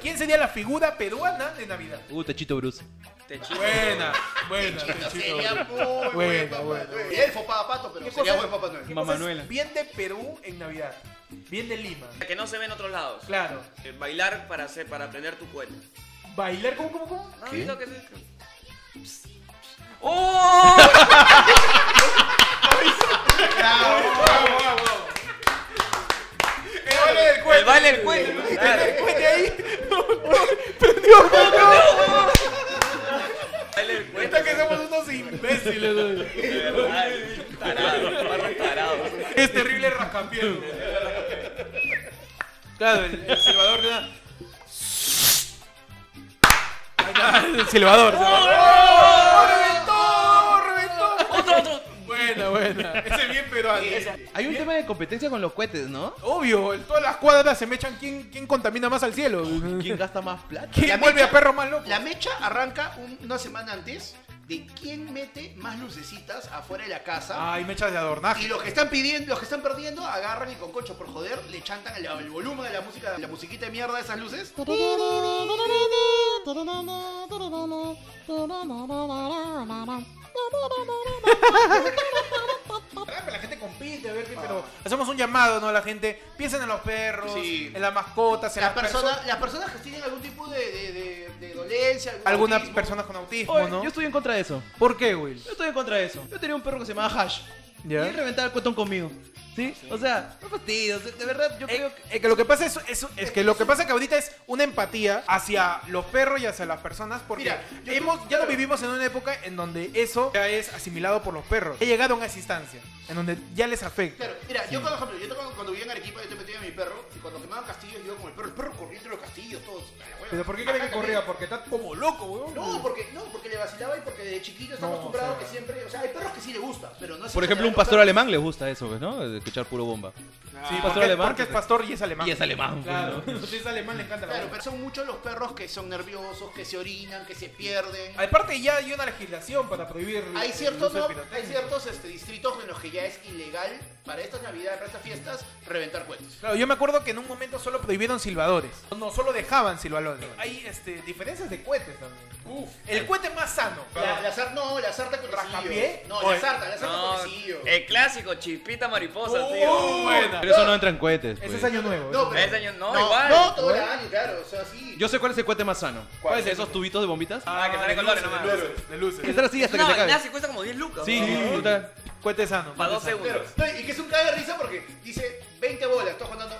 ¿Quién sería la figura peruana de Navidad? Uh, Techito Bruce. Te chico. Buena, buena. Chiquito, Techito. sería muy Buena, buena. Elfo, Papá Pato, pero ¿Qué sería buen Papá Noel. ¿Qué Mamá cosa es Noela. Bien de Perú en Navidad. Bien de Lima. Que no se ve en otros lados. Claro. Eh, Bailar para hacer, para aprender tu cuento. Bailar, ¿cómo, cómo, cómo? ¿No has ¿Qué? visto que es? ¡Oh! El baile del cuento. El baile del cuento. El cuento ahí. Baile del Cuenta que somos unos imbéciles. güey. De verdad, Tarado, tarado. Es terrible rascapié. Claro, el, el silbador está, El silbador. ¡Oh, Buena. Ese es bien peruano. Hay un tema de competencia con los cohetes, ¿no? Obvio, en todas las cuadras se me echan quién, quién contamina más al cielo. ¿Quién gasta más plata? ¿Quién La vuelve mecha- a perro más loco? La mecha arranca un- una semana antes de quién mete más lucecitas afuera de la casa. Ay, me echas de adornaje. Y los que están pidiendo, los que están perdiendo, agarran y con concho por joder le chantan el, el volumen de la música, la musiquita de mierda de esas luces. La gente compite, a ver qué, pero hacemos un llamado, ¿no? A la gente, piensen en los perros, Sí. en las mascotas, en Las las personas, personas. las personas que tienen algún tipo de, de, de- de dolencia, algún Algunas autismo. personas con autismo, Oye, ¿no? yo estoy en contra de eso. ¿Por qué, Will? Yo estoy en contra de eso. Yo tenía un perro que se llamaba Hash. ¿Ya? Y él reventaba el cuetón conmigo. ¿Sí? O sea, no fastidios. De, verdad, yo Eh, creo que. eh, que lo que pasa es, es, es que lo que pasa que ahorita es una empatía hacia los perros y hacia las personas porque Mira, yo- hemos, ya lo vivimos en una época en donde eso ya es asimilado por los perros. He llegado a esa instancia en donde ya les afecta. Claro, mira, yo por ejemplo, yo cuando, cuando vivía en Arequipa, yo te metía a mi perro, y cuando quemaban castillos, yo iba con el perro, el perro corriendo en los castillos, todos. a la hueva. ¿Pero por qué creen que corría? también. Porque está como loco, weón. No, porque, no, porque vacilaba y porque de chiquito está No, acostumbrado o sea, que siempre, o sea, hay perros que sí le gusta, pero no es Por ejemplo, un pastor alemán le gusta eso, pues, ¿no? De escuchar puro bomba. Sí, pastor porque, alemán, porque es pues. pastor y es alemán. Y es alemán, pues, Claro, ¿no? si es alemán le encanta la Claro, bomba. pero son muchos los perros que son nerviosos, que se orinan, que se pierden. Aparte ya hay una legislación para prohibir Hay el ciertos, uso de ¿no? pirotecnia. hay ciertos este, distritos en los que ya es ilegal para estas navidades, para estas fiestas, reventar cohetes. Claro, yo me acuerdo que en un momento solo prohibieron silbadores. No, solo dejaban silbadores. Hay este, diferencias de cohetes también. Uf. El cohete más sano. La, la sar- no, la sarta con ¿Rascapié? No, Oye. la sarta, la sarta No, con quesillo. el clásico chispita mariposa, Oh, tío. buena. Pero eso no entra en cohetes. Ese pues. es año nuevo. No, ese pero- Ese año no, no, igual. no, todo el año, claro, o sea, sí. Yo sé cuál es el cohete más sano. ¿Cuál es ¿Esos ese? tubitos de bombitas? Ah, que sale de colores nomás. de luces, de luces. Que estar así hasta que No, se acabe. se cuesta como 10 lucas. Sí, ¿no? puta. Cohete sano. Para cohete 12 sano. euros. Pero, no, y que es un caga de risa porque dice 20 bolas, estoy contando,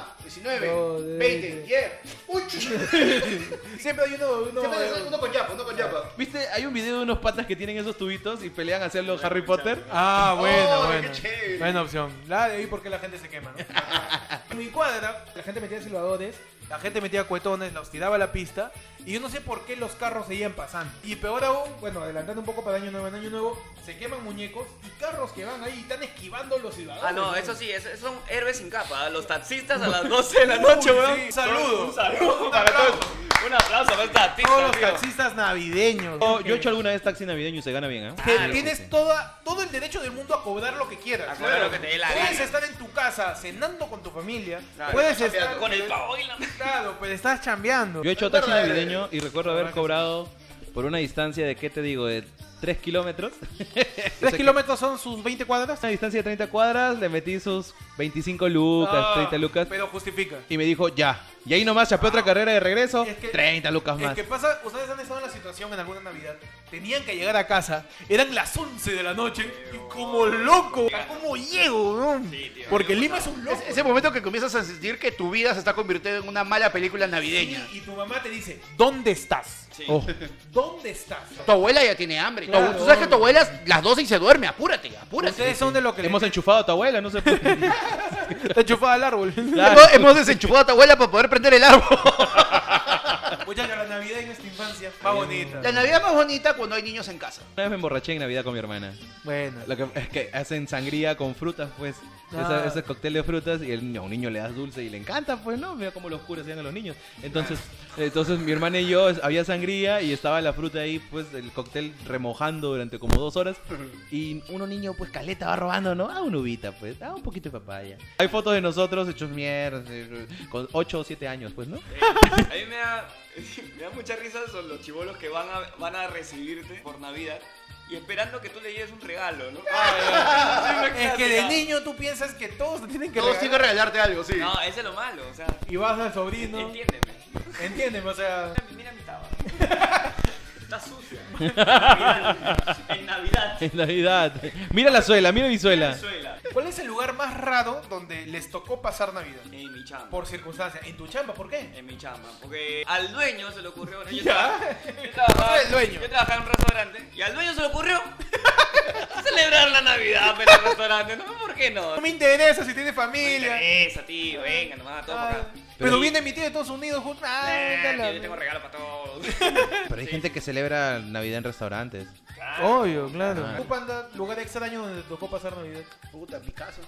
está 19, Joder. 20, 10. Uy, chucha. Siempre hay uno, uno, Siempre es uno con yapa, uno con yapa. ¿Viste? Hay un video de unos patas que tienen esos tubitos y pelean hacia los Harry Potter. Ah, buena, Oh, buena. qué chévere. Buena opción. La de ahí porque la gente se quema, ¿no? en mi cuadra, la gente metía silbadores, la gente metía cuetones, los tiraba a la pista, y yo no sé por qué los carros seguían pasando. Y peor aún, bueno, adelantando un poco para Año Nuevo, en Año Nuevo, se queman muñecos y carros que van ahí y están esquivando los silbadores. Ah, no, eso sí, esos son héroes sin capa. ¿ah? Los taxistas a las 12 de la noche, weón. sí, saludo. Un saludo Un para todos. Un aplauso para los taxistas. Todos los tío. taxistas navideños. Oh, yo he hecho alguna vez taxi navideño y se gana bien, ¿eh? Que Claro, tienes sí, toda, todo el derecho del mundo a cobrar lo que quieras. A cobrar lo que te dé la Puedes gana. estar en tu casa cenando con tu familia. Claro, puedes estar con el pavo y la... Claro, pues estás chambeando. Yo he hecho taxi verdad, navideño y recuerdo haber cobrado por una distancia de, ¿qué te digo? De 3 kilómetros. ¿Tres kilómetros son sus 20 cuadras? Una distancia de 30 cuadras, le metí sus 25 lucas, Ah, 30 lucas. Pero justifica. Y me dijo, ya. Y ahí nomás chapé otra carrera de regreso, Es que- 30 lucas Es más. que pasa, ustedes han estado en la situación en alguna Navidad, tenían que llegar a casa, eran las 11 de la noche y como loco, ¿cómo llego? no? Porque Lima es un loco. Es- ese momento que comienzas a sentir que tu vida se está convirtiendo en una mala película navideña. Y tu mamá te dice, ¿dónde estás? Oh, ¿Dónde estás? Tu abuela ya tiene hambre. Claro. Tú sabes que tu abuela es las 12 y se duerme. Apúrate, apúrate. Ustedes son de lo que hemos le enchufado a tu abuela, no sé por qué. está enchufada al árbol. Claro. Hemos, hemos desenchufado a tu abuela para poder prender el árbol. Muchachos, la Navidad en nuestra infancia, más bonita. La Navidad más bonita cuando hay niños en casa. Una vez me emborraché en Navidad con mi hermana. Bueno, Lo que es que hacen sangría con frutas, pues. Ah. Esa- ese cóctel de frutas y el niño, a un niño le das dulce y le encanta, pues, ¿no? Mira cómo los curas a los niños. Entonces, entonces mi hermana y yo, había sangría y estaba la fruta ahí, pues, el cóctel remojando durante como dos horas. Y uno niño, pues, caleta va robando, ¿no? Ah, una uvita, pues, ah, un poquito de papaya. Hay fotos de nosotros hechos mierda, eh, con 8 o 7 años, pues, ¿no? Eh, a mí me da, me da mucha risa son los chivolos que van a, van a recibirte por Navidad y esperando que tú le lleves un regalo, ¿no? es que de niño tú piensas que todos te tienen que Todos tienen que regalar. regalarte algo, sí. No, ese es lo malo, o sea, Y vas al sobrino. entiéndeme. Entiéndeme, o sea. Mira mi tabaco. Está sucia. En Navidad. En Navidad. Mira la suela, mira mi suela. ¿Cuál es el lugar más raro donde les tocó pasar Navidad? En mi chamba. Por circunstancias. ¿En tu chamba? ¿Por qué? En mi chamba. Porque al dueño se le ocurrió. Bueno, yo, Ya. trabajaba, yo, trabajaba, El dueño. yo trabajaba en un restaurante y al dueño se le ocurrió celebrar la Navidad pero en el restaurante. No, ¿por qué no? No me interesa si tiene No me familia. interesa, tío. Venga, nomás, todo acá. Pero viene mi tío de Estados Unidos. justo- Ah, Nah, tío, yo tengo regalo para todos. Pero hay gente que celebra Navidad en restaurantes. Obvio, claro. Ah. ¿Tu panda, lugar extraño donde tocó pasar Navidad? Puta, mi casa.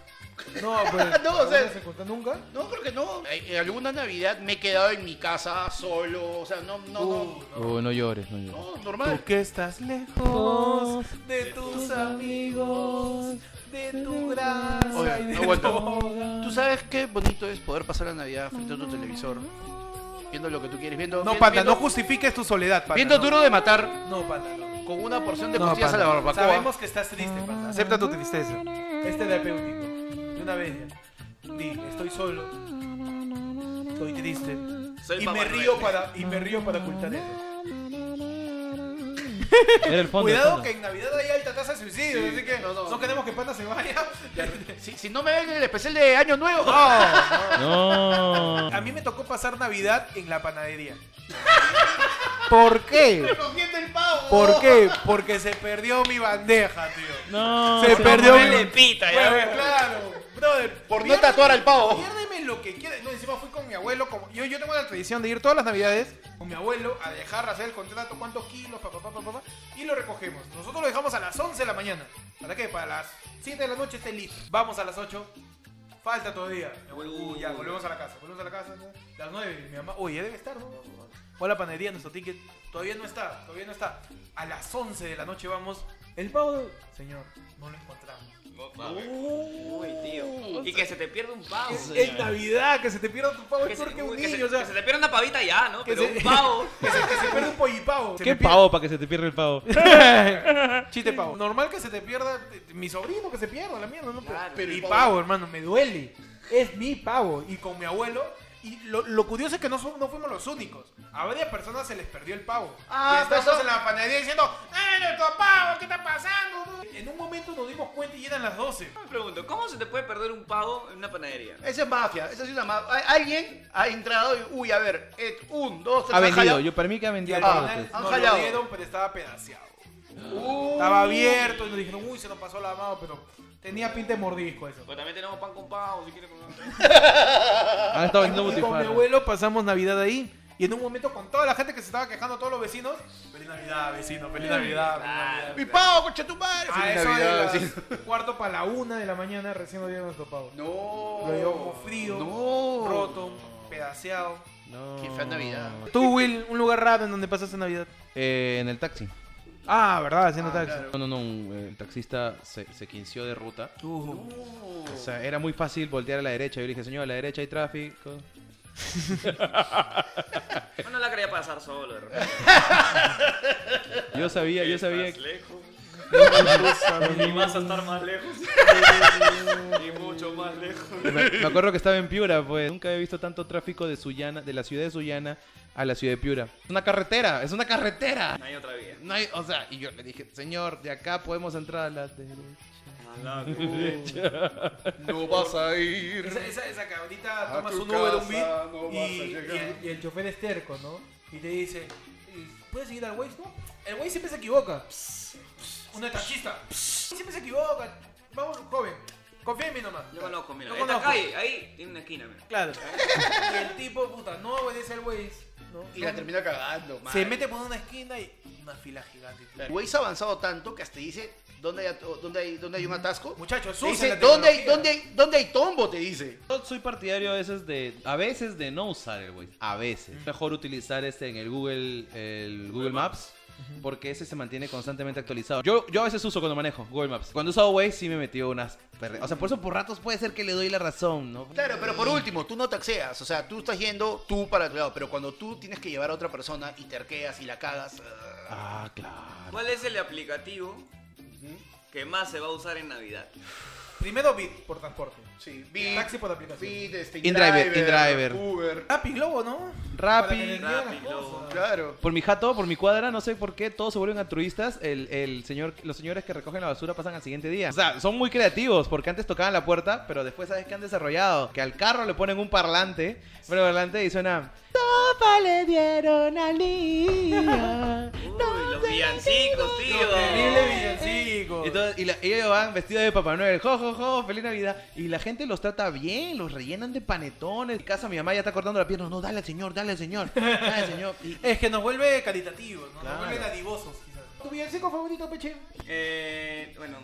No, pues. No, o sea- ¿alguna se contó nunca? No, porque no. En en alguna Navidad me he quedado en mi casa solo. O sea, no, no, Uh, no. Oh, no llores, no llores. No, normal. Tú que estás lejos de tus amigos, de tu gracia Oye, y de aguanta. toda- ¿Tú sabes qué bonito es poder pasar la Navidad frente a tu televisor? Viendo lo que tú quieres, viendo. No, vi- panda, viendo, no justifiques tu soledad, panda. Viendo no. duro de matar No, panda, no. con una porción de No, costillas a la panda. barbacoa. Sabemos que estás triste, panda. Acepta tu tristeza. Es terapéutico. De una vez ya. Di, estoy solo. Estoy triste. Soy y Papá me Noel. río para y me río para ocultar eso. Era el fondo. el Cuidado fondo. que en Navidad hay alta tasa de suicidio, Sí. así que No, no, no. queremos que Panda se vaya. Si, si no me ven en el especial de Año Nuevo. No. A mí me tocó pasar Navidad en la panadería. ¿Por qué? El pavo. ¿Por qué? Porque se perdió mi bandeja, tío. No. Se perdió mi Ponele pita, ya. Bueno, claro, brother. Por no tatuar al pavo. Piérdeme lo que quieras. No, encima fui con mi abuelo. Como, yo, yo tengo la tradición de ir todas las navidades con mi abuelo a dejar hacer el contrato, cuántos kilos, papá, papá, papá, y lo recogemos. Nosotros lo dejamos a las 11 de la mañana. ¿Para qué? Para las 7 de la noche esté listo. Vamos a las 8. Falta todavía. Mi abuelo, uy, ya, volvemos a la casa. Volvemos a la casa. ¿no? Las 9, mi mamá, oye, ya debe estar, ¿no? Fue a la panadería, nuestro ticket. Todavía no está, todavía no está. A las 11 de la noche vamos. El pavo, señor, no lo encontramos. Uy, tío. Y que se te pierda un pavo. Es Navidad, que se te pierda tu pavo Que es se, peor que un que se- niño, o sea, que se te pierda una pavita ya, ¿no? que Pero se- un pavo. que se, que se pierda un pollipavo. ¿Qué pavo para que se te pierda el pavo? Chiste pavo. Normal que se te pierda mi sobrino que se pierda la mierda, ¿no? Claro. Pero Pero y el pavo. pavo, hermano, me duele. Es mi pavo y con mi abuelo y lo, lo curioso es que no, no fuimos los únicos. A varias personas se les perdió el pavo. Ah, y estamos pasó. en la panadería diciendo, ¡eh, nuestro pavo! ¿Qué está pasando? En un momento nos dimos cuenta y eran las 12. Me pregunto, ¿cómo se te puede perder un pavo en una panadería? Esa es mafia, esa es una mafia. Alguien ha entrado y, uy, a ver, eh, un, dos, tres, Ha vendido. jalado. Yo para mí que ha Y vendido al pavo. final pues. han nos jalado. lo dieron, pero estaba pedaceado. Uh. Estaba abierto y nos dijeron, uy, se nos pasó la mano, pero tenía pinta de mordisco eso. Pues también tenemos pan con pavo, si quieres comer. Han estado vendiendo Y con mi abuelo pasamos Navidad ahí. Y en un momento con toda la gente que se estaba quejando, todos los vecinos, feliz Navidad, vecino, feliz Navidad, feliz Navidad. Mi pavo, concha tu madre. A Feliz eso Navidad, de las cuarto para la una de la mañana recién nos dieron nuestro pavo. No. Lo llevamos frío, No. roto, pedaceado. No. Qué fea Navidad. Tú, Will, un lugar raro en donde pasaste Navidad. Eh, en el taxi. Ah, ¿verdad? Haciendo Ah, taxi. claro. No, no, no. un- El taxista se, se quinció de ruta. Uh, O sea, era muy fácil voltear a la derecha. Yo le dije, señor, a la derecha hay tráfico. Bueno, la quería pasar solo. Yo sabía, yo sabía. Estás lejos. Y vas a estar más lejos. y mucho más lejos. Me, acuerdo que estaba en Piura, pues. Nunca había visto tanto tráfico de Sullana, de la ciudad de Sullana a la ciudad de Piura. Es una carretera, es una carretera. No hay otra vía. No hay, o sea, y yo le dije, señor, de acá podemos entrar a la la derecha. No vas a ir. Esa, esa, esa que ahorita A tomas tu un Uber, un casa Bit no vas y, el, y el chofer es terco, ¿no? Y te dice, ¿puedes seguir al Waze? No, el Waze siempre se equivoca. Una tachista. Siempre se equivoca. Vamos, joven. Confía en mí nomás. Yo conozco, mira. Yo Esta conozco. calle, ahí, tiene una esquina, mira. Claro. Y el tipo, puta, no obedece al Waze. ¿no? Y la termina cagando, man. Se mete por una esquina y una fila gigante. El Waze ha avanzado tanto que hasta dice dónde hay, dónde hay, dónde hay un atasco. Muchachos, Te dice dónde hay, dónde, hay, dónde hay tombo, te dice. Yo soy partidario a veces de, a veces de no usar el Waze. A veces. Mejor utilizar este en el Google, el Google Maps. Porque ese se mantiene constantemente actualizado. Yo, yo a veces uso cuando manejo Google Maps. Cuando he usado Waze sí me metió unas... perre- O sea, por eso por ratos puede ser que le doy la razón, ¿no? Claro, pero por último, tú no taxeas. O sea, tú estás yendo tú para tu lado. Pero cuando tú tienes que llevar a otra persona y terqueas y la cagas. ah, Ah, claro. ¿Cuál es el aplicativo que más se va a usar en Navidad? Primero Bit por transporte. sí, Bit, Taxi por aplicación. Bit, este, InDriver, InDriver. Uber. Rappi Globo, ¿no? Rappi. Para que les lleguen las Rappi, cosas. Claro. Por mi jato, por mi cuadra, no sé por qué todos se vuelven altruistas. El, el señor, los señores que recogen la basura pasan al siguiente día. O sea, son muy creativos porque antes tocaban la puerta, pero después sabes que han desarrollado. Que al carro le ponen un parlante, un parlante y suena. Sopa le dieron al niño. Uy, villancicos, tío. Terrible villancico. Y, y la- ellos van vestidos de Papá Noel, jo, jo, jo, feliz Navidad. Y la gente los trata bien, los rellenan de panetones. En casa mi mamá ya está cortando la pierna. No, dale al señor, dale al señor, dale al señor. Y- Es que nos vuelve caritativos, ¿no? Claro. Nos vuelve dadivosos, quizás. ¿Tu villancico favorito, Peche? Eh, bueno,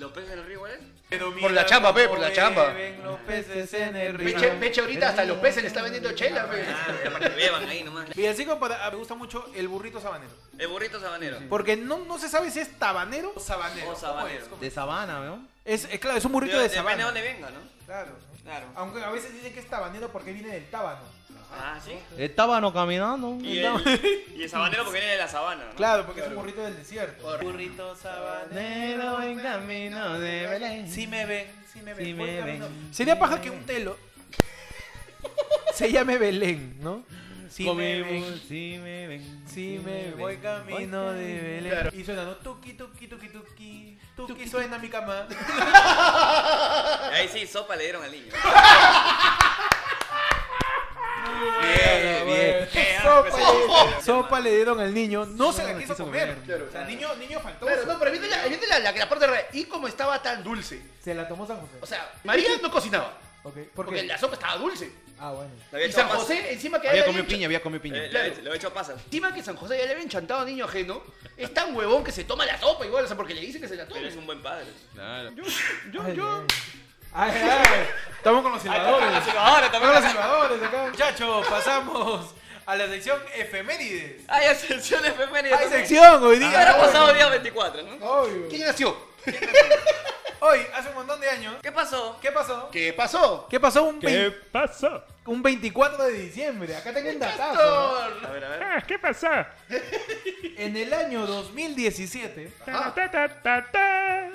¿los peces del río cuál es? Pero Por la chamba, pe, por la chamba. Los peces en el río. Peche, Peche ahorita hasta los peces le está vendiendo chela, pe. Ah, para que beban ahí nomás. Villancico para, me gusta mucho el burrito sabanero. El burrito sabanero. Porque no, no se sabe si es tabanero o sabanero. O sabanero. ¿Cómo es? De sabana, ¿no? Es, es claro, es un burrito Pero de Depende de sabana. dónde venga, ¿no? Claro. Claro. Aunque a veces dicen que es tabanero porque viene del tábano. Ah, sí. Estábano caminando. Y el, y el sabanero porque viene de la sabana, ¿no? Claro, porque es un burrito del desierto. Burrito sabanero. Nero en camino de Belén. Si me ven, si me ven. Si voy me camino. ven. Sería paja que un telo se llame Belén, ¿no? Si me Comemos, ven, si me ven. si me voy camino de Belén. Claro. Y suena, ¿no? Tuki, tuki, tuki, tuki. Tuki suena mi cama. Y ahí sí, sopa le dieron al niño. Bien, bien. Sopa, le, sopa le dieron al niño. No se la quiso comer. Claro. O sea, niño, niño faltoso. Claro, no, pero viene la, viene la, la, la parte re- Y como estaba tan dulce. Se la tomó San José. O sea, María no cocinaba. Ok, ¿Por Porque qué? la sopa estaba dulce. Ah, bueno. Y San. José, encima que Había comido piña, había comido Eh, piña. le, Claro. le había hecho pasas. Encima que San José ya le había enchantado a niño ajeno, es tan huevón que se toma la sopa igual, o sea, porque le dice que se la tome. Pero es un buen padre. Claro. Yo, Ay, yo. Ay. Ay, ay. Estamos con los silbadores. Ahora Estamos con los silbadores acá. Muchachos, pasamos a la sección efemérides. Hay ascensión efeméride. Hay sección hoy día. Ahora pasado día 24, ¿no? Obvio. ¿Quién nació? Hoy, hace un montón de años. ¿Qué pasó? ¿Qué pasó? ¿Qué pasó? ¿Qué pasó un, vein- pasó? un 24 de diciembre? Acá tengo un datazo. A ver, a ver. Ah, ¿Qué pasó? En el año 2017, Ta, ta, ta, ta, ta.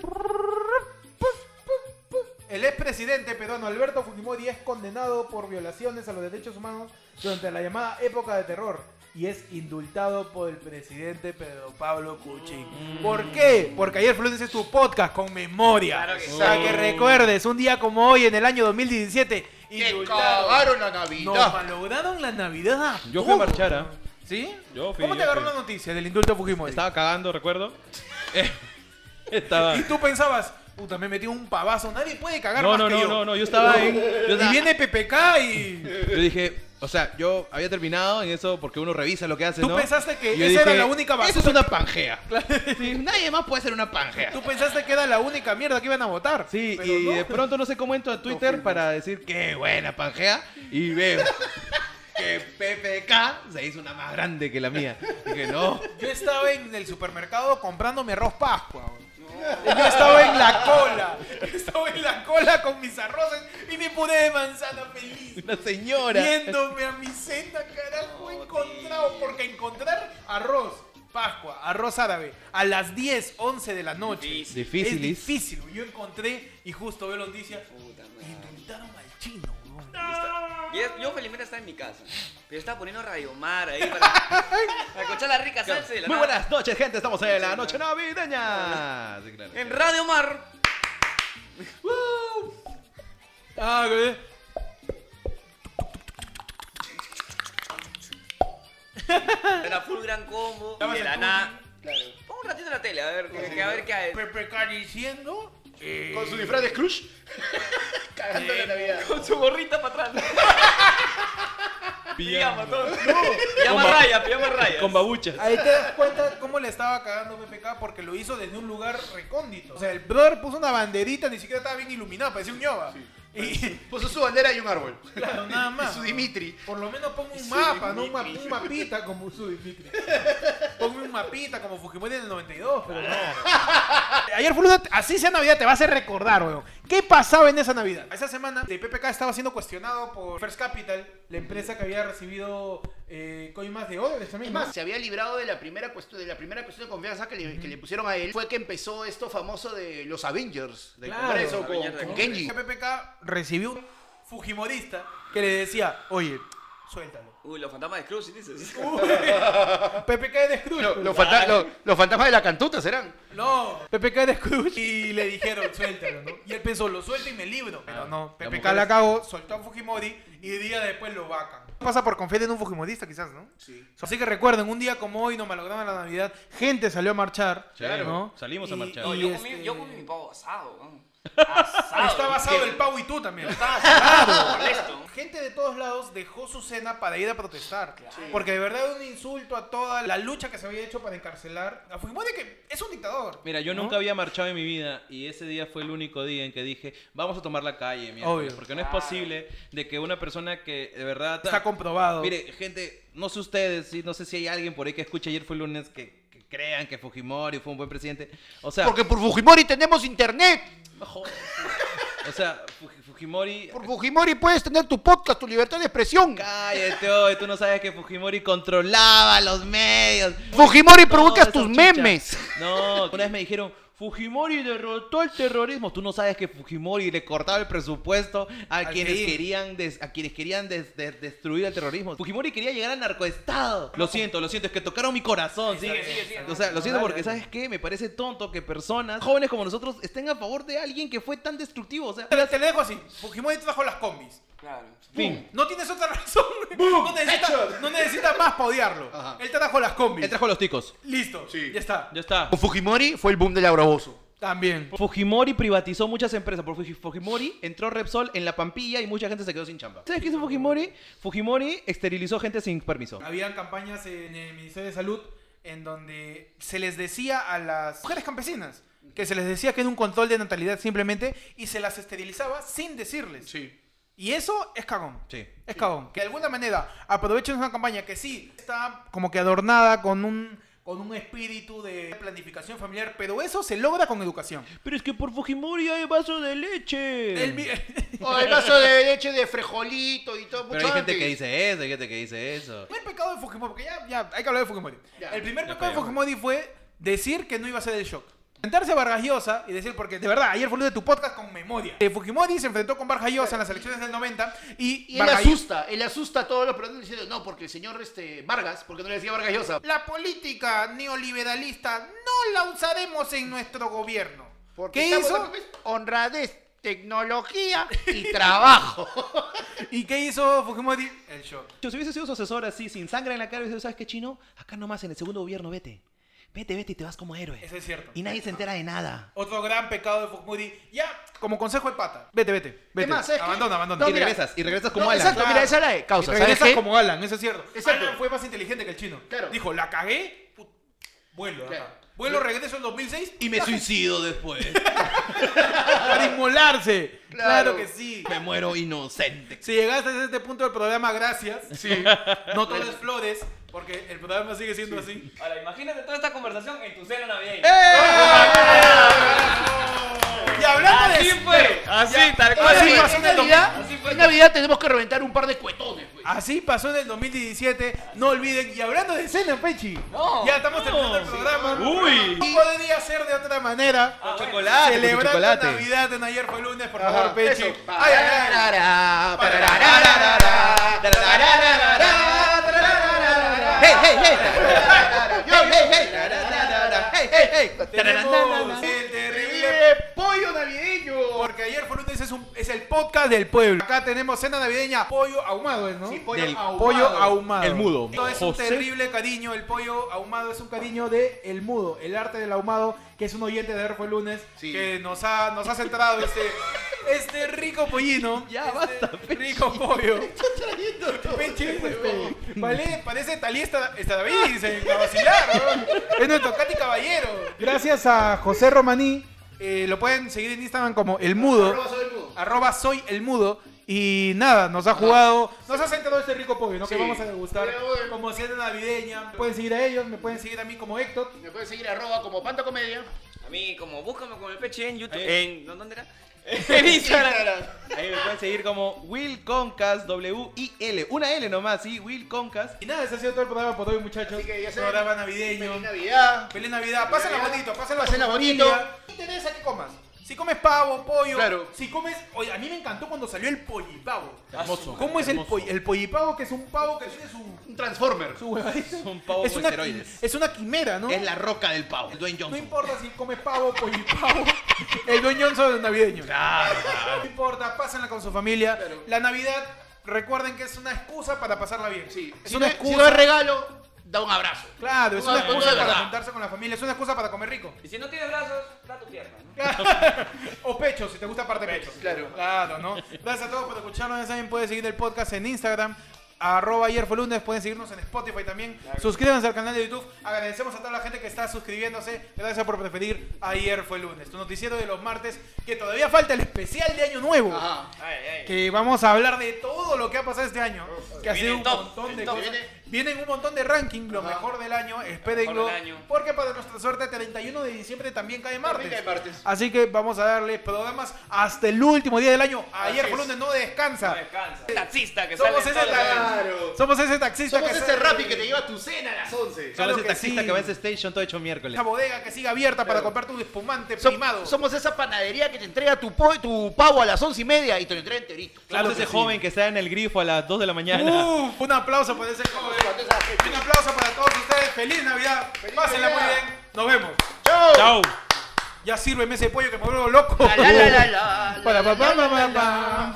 El expresidente peruano Alberto Fujimori es condenado por violaciones a los derechos humanos durante la llamada época de terror y es indultado por el presidente Pedro Pablo Kuczynski. ¿Por qué? Porque ayer Fluencia es tu podcast con memoria. Claro que Para sí. que recuerdes, un día como hoy, en el año 2017, Que indultaron. cagaron la Nos Navidad. malograron la Navidad. Yo fui a Uh. marchar, ¿ah? ¿Sí? Yo fui, ¿Cómo te yo agarró fui. la noticia del indulto de Fujimori? Estaba cagando, recuerdo. Eh, Estaba. Y tú pensabas, puta, me metí un pavazo, nadie puede cagar No, más no, que no, yo. no, no, yo estaba en. Yo Y viene PPK y... Yo dije, o sea, yo había terminado en eso porque uno revisa lo que hace, Tú ¿no? pensaste que esa era la única Eso basura es una pangea. Sí, nadie más puede ser una pangea. Tú pensaste que era la única mierda que iban a votar. Sí, pero y de pronto no sé cómo entro a Twitter para decir qué buena pangea y veo que PPK se hizo una más grande que la mía. Dije, no. Yo estaba en el supermercado comprando mi arroz Pascua. Yo estaba en la cola. Estaba en la cola con mis arroces y mi puré de manzana feliz. Una señora. Viéndome a mi cena, carajo, encontrado. Porque encontrar arroz, Pascua, arroz árabe, a las 10, 11 de la noche. Difícil. Difícil. Es difícil. Yo encontré y justo veo la noticia. Puta madre. Indultaron al chino, weón. Y es- yo felizmente estaba en mi casa. Pero estaba poniendo Radio Mar ahí para, para escuchar la rica salsa de la Muy nada. buenas noches, gente. Estamos en la noche navideña. Sí, claro. En Radio Mar. Ah, ¿qué? Era full gran combo. Y de en la tu- nada. Claro. Pon un ratito en la tele, a ver, que, a ver qué hay. PPK diciendo. Eh, Con su disfraz de Scrooge. Cagando la Navidad. Con su gorrita para atrás. Pijama. Todo. Pijama Con raya, pijama raya. Con babuchas. Ahí te das cuenta cómo le estaba cagando PPK porque lo hizo desde un lugar recóndito. O sea, el brother puso una banderita, ni siquiera estaba bien iluminado, parecía un ñoba. Y Puso su bandera y un árbol. claro, nada Y más. su Dimitri. Por lo menos pongo un mapa, ¿no? Un, ma- un mapita como su Dimitri. Pongo un mapita como Fujimori en el 92, pero no. Ayer fue así sea Navidad, te va a hacer recordar, weón. ¿Qué pasaba en esa Navidad? Esa semana, el PPK estaba siendo cuestionado por First Capital, la empresa que había recibido eh, coimas de dólares también. Más, se había librado de la primera cuestión de la primera cuestión de confianza que le, que le pusieron a él. Fue que empezó esto famoso de los Avengers del Claro. Congreso con, Avengers con del Genji. El PPK recibió un Fujimorista que le decía, oye, suéltalo. Uy, los fantasmas de ¿sí dices? PPK de Scrooge. Lo- Los, fanta- lo- los fantasmas de la cantuta serán. No, PPK de Scrooge. Y le dijeron, suéltalo, ¿no? Y él pensó, lo suelto y me libro. Pero no, la PPK mujer la es- cagó, soltó a Fujimori y día después lo vacan. Pasa por confiar en un Fujimorista, quizás, ¿no? Sí. Así que recuerden, un día como hoy, nos malograban la Navidad, gente salió a marchar. Claro, ¿no? salimos a marchar. No, yo, este- comí, yo comí mi pavo asado, ¿no? Asado. Está basado el pavo y tú también. Estaba asado, molesto. Gente de todos lados dejó su cena para ir a protestar. Porque de verdad es un insulto a toda la lucha que se había hecho para encarcelar a Fujimori, que es un dictador. Mira, yo ¿no? nunca había marchado en mi vida y ese día fue el único día en que dije, vamos a tomar la calle, miércoles", Obvio. porque no es posible de que una persona que de verdad Está comprobado. Mire, gente, no sé ustedes, no sé si hay alguien por ahí que escuche ayer fue lunes que, que crean que Fujimori fue un buen presidente. O sea, Porque por Fujimori tenemos internet. O sea, Fuji- Fujimori Por Fujimori puedes tener tu podcast, tu libertad de expresión. Cállate, oye, tú no sabes que Fujimori controlaba los medios. Fujimori provocas tus chicha. memes. No, una vez me dijeron, Fujimori derrotó el terrorismo. Tú no sabes que Fujimori le cortaba el presupuesto a Al quienes querían des- a quienes querían des- des- destruir el terrorismo. Fujimori quería llegar al narcoestado. Lo siento, lo siento, es que tocaron mi corazón. Sigue, sigue, sigue. O sea, lo siento porque. ¿sabes qué? Me parece tonto que personas jóvenes como nosotros estén a favor de alguien que fue tan destructivo. O sea, Te, te lo dejo así. Fujimori trajo las combis. Claro. fin. No tienes otra razón. No necesitas no necesita más para odiarlo. Ajá. Él trajo las combis. Él trajo los ticos. Listo. Sí. Ya está. Ya está. Con Fujimori fue el boom del agrobozo. También. Fujimori privatizó muchas empresas. Por Fuji- Fujimori entró Repsol en la Pampilla y mucha gente se quedó sin chamba. ¿Sabes qué hizo Fujimori? Fujimori esterilizó gente sin permiso. Habían campañas en el Ministerio de Salud en donde se les decía a las mujeres campesinas que se les decía que era un control de natalidad simplemente y se las esterilizaba sin decirles. Sí. Y eso es cagón. Sí. Es cagón. Que de alguna manera aprovechen una campaña que sí está como que adornada con un, con un espíritu de planificación familiar, pero eso se logra con educación. Pero es que por Fujimori hay vaso de leche. El mi- O el vaso de leche de frejolito y todo. Pero mucho hay gente antes. que dice eso, hay gente que dice eso. El primer pecado de Fujimori, porque ya, ya hay que hablar de Fujimori. Ya, el primer ya pecado de Fujimori fue decir que no iba a ser el shock. Sentarse a Vargas Llosa y decir, porque de verdad, ayer fue el de tu podcast con memoria. Eh, Fujimori se enfrentó con Vargas Llosa en las elecciones del 90 y, Y él Vargas asusta, él asusta a todos los peruanos diciendo, no, porque el señor este, Vargas, porque no le decía Vargas Llosa. La política neoliberalista no la usaremos en nuestro gobierno. Porque ¿Qué hizo? Honradez, tecnología y trabajo. ¿Y qué hizo Fujimori? El shock. Si hubiese sido su asesor así, sin sangre en la cara, hubiese dicho, ¿sabes qué, chino? Acá nomás en el segundo gobierno, vete. Vete, vete y te vas como héroe. Eso es cierto. Y nadie se entera de nada. Otro gran pecado de Fujimori. Ya, como consejo de pata. Vete, vete. vete. más? Abandona, abandona. No, y mira. regresas, y regresas como No, Alan. exacto, mira, esa es la de causa. ¿Sabes regresas qué? como Alan, eso es cierto. Exacto. Alan fue más inteligente que el chino. Claro. Dijo, la cagué, put- vuelo. Claro. ajá. Vuelo, regreso en 2006 Y me suicido después. para inmolarse. Claro. Claro. que sí. me muero inocente. Si llegaste a este punto del programa, gracias. No todo es flores, porque el programa sigue siendo así. Ahora, imagínate toda esta conversación en tu cena navideña. ¡Eh! Y hablando de Así fue. Así, tal cual. Así Navidad- pasó en el Navidad, Así fue. en Navidad tenemos que reventar un par de cuetones, güey. Así pasó en el 2017, no olviden. Y hablando de cena, Pechi, No, ya estamos terminando el programa. Uy. No podría ser de otra manera. Ah, bueno. Chocolate, con Celebrando chocolate. Navidad en ayer fue lunes, por Ajá, favor, Pechi. eso. Ay, ay, ay. Tenemos el terrible ¡Eh, pollo navideño! Porque ayer fue lunes es, un, es el podcast del pueblo. Acá tenemos cena navideña, pollo ahumado, ¿no? Sí, pollo Del ahumado. Pollo ahumado. El mudo. Esto es un José. terrible cariño. El pollo ahumado es un cariño de El Mudo, el arte del ahumado, que es un oyente de ayer fue lunes, Sí. que nos ha, nos ha centrado este, este rico pollino. Ya, este basta, Pechi. Rico pollo. Este, vale, parece Talía esta, esta David, dice, a vacilar, ¿no? Es nuestro Katy Caballero. Gracias a José Romaní. eh, lo pueden seguir en Instagram como El Mudo Arroba soy el mudo. arroba soy el mudo. Y nada, nos ha jugado, nos ha centrado este rico pollo, ¿no? Sí. Que vamos a degustar Pero como cena navideña. Pueden seguir a ellos, me pueden seguir a mí como Héctor. Me pueden seguir arroba como Panta Comedia. A mí, como búscame con el peche en YouTube. Ahí. En. ¿Dónde era? En Instagram. Ahí me pueden seguir como Will Concas, W-I-L. Una L nomás, sí, Will Concas. Y nada, ese ha sido todo el programa por hoy, muchachos. Así que ya saben, programa navideño. Feliz Navidad. Feliz Navidad. Pásenla Navidad. bonito, pásenla Pásenla bonito. familia. ¿Qué te interesa que comas? Si comes pavo, pollo, Claro. si comes... Oye, a mí me encantó cuando salió el pollipavo. Hermoso. ¿Cómo es el, hermoso. poll- el pollipavo? Que es un pavo que tiene su... Un Transformer. su huevadito. un pavo es con una, esteroides. es una quimera, ¿no? Es la roca del pavo, el Dwayne No importa si comes pavo, pollo y pavo. El Dwayne Johnson es navideño. No importa, pásenla con su familia. La Navidad, recuerden que es una excusa para pasarla bien. Sí. Es Si una no, si excusa. no es regalo, da un abrazo. Claro, es una no, excusa para juntarse con la familia. Es una excusa para comer rico. Y si no tienes brazos, da tu pierna, ¿no? o pecho, si te gusta parte pecho. claro. Claro, ¿no? Gracias a todos por escucharnos. Ya saben, pueden seguir el podcast en Instagram. Arroba ayer fue lunes, pueden seguirnos en Spotify también. Suscríbanse al canal de YouTube. Agradecemos a toda la gente que está suscribiéndose. Gracias por preferir Ayer fue lunes, tu noticiero de los martes. Que todavía falta el especial de Año Nuevo. Ajá. Ay, ay. Que vamos a hablar de todo lo que ha pasado este año. Que ha sido un top, montón de top. cosas. Viene- Vienen un montón de ranking, lo Ajá. mejor del año. Espérenlo. Porque para nuestra suerte, 31 de diciembre también cae martes. También cae martes. Así que vamos a darle programas hasta el último día del año. Ayer es. lunes, no descansa. No descansa. Taxista que Somos sale ese, días. Claro. somos ese taxista Somos que ese Rappi que te lleva tu cena a las 11. Claro Somos ese que taxista sí. que va a ese station todo hecho miércoles. Esa bodega que siga abierta para comprar tu espumante Som- primado. somos esa panadería que te entrega tu, po- tu pavo a las 11 y media y te lo entrega enterito. Claro Somos que ese sí. joven que está en el grifo a las 2 de la mañana. Uf, un aplauso para ese joven. Un aplauso para todos ustedes. Feliz Navidad. Feliz Pásenla muy bien. Nos vemos. Chau. Chau. Ya sírveme ese pollo que me vuelvo loco. Para papá, mamá.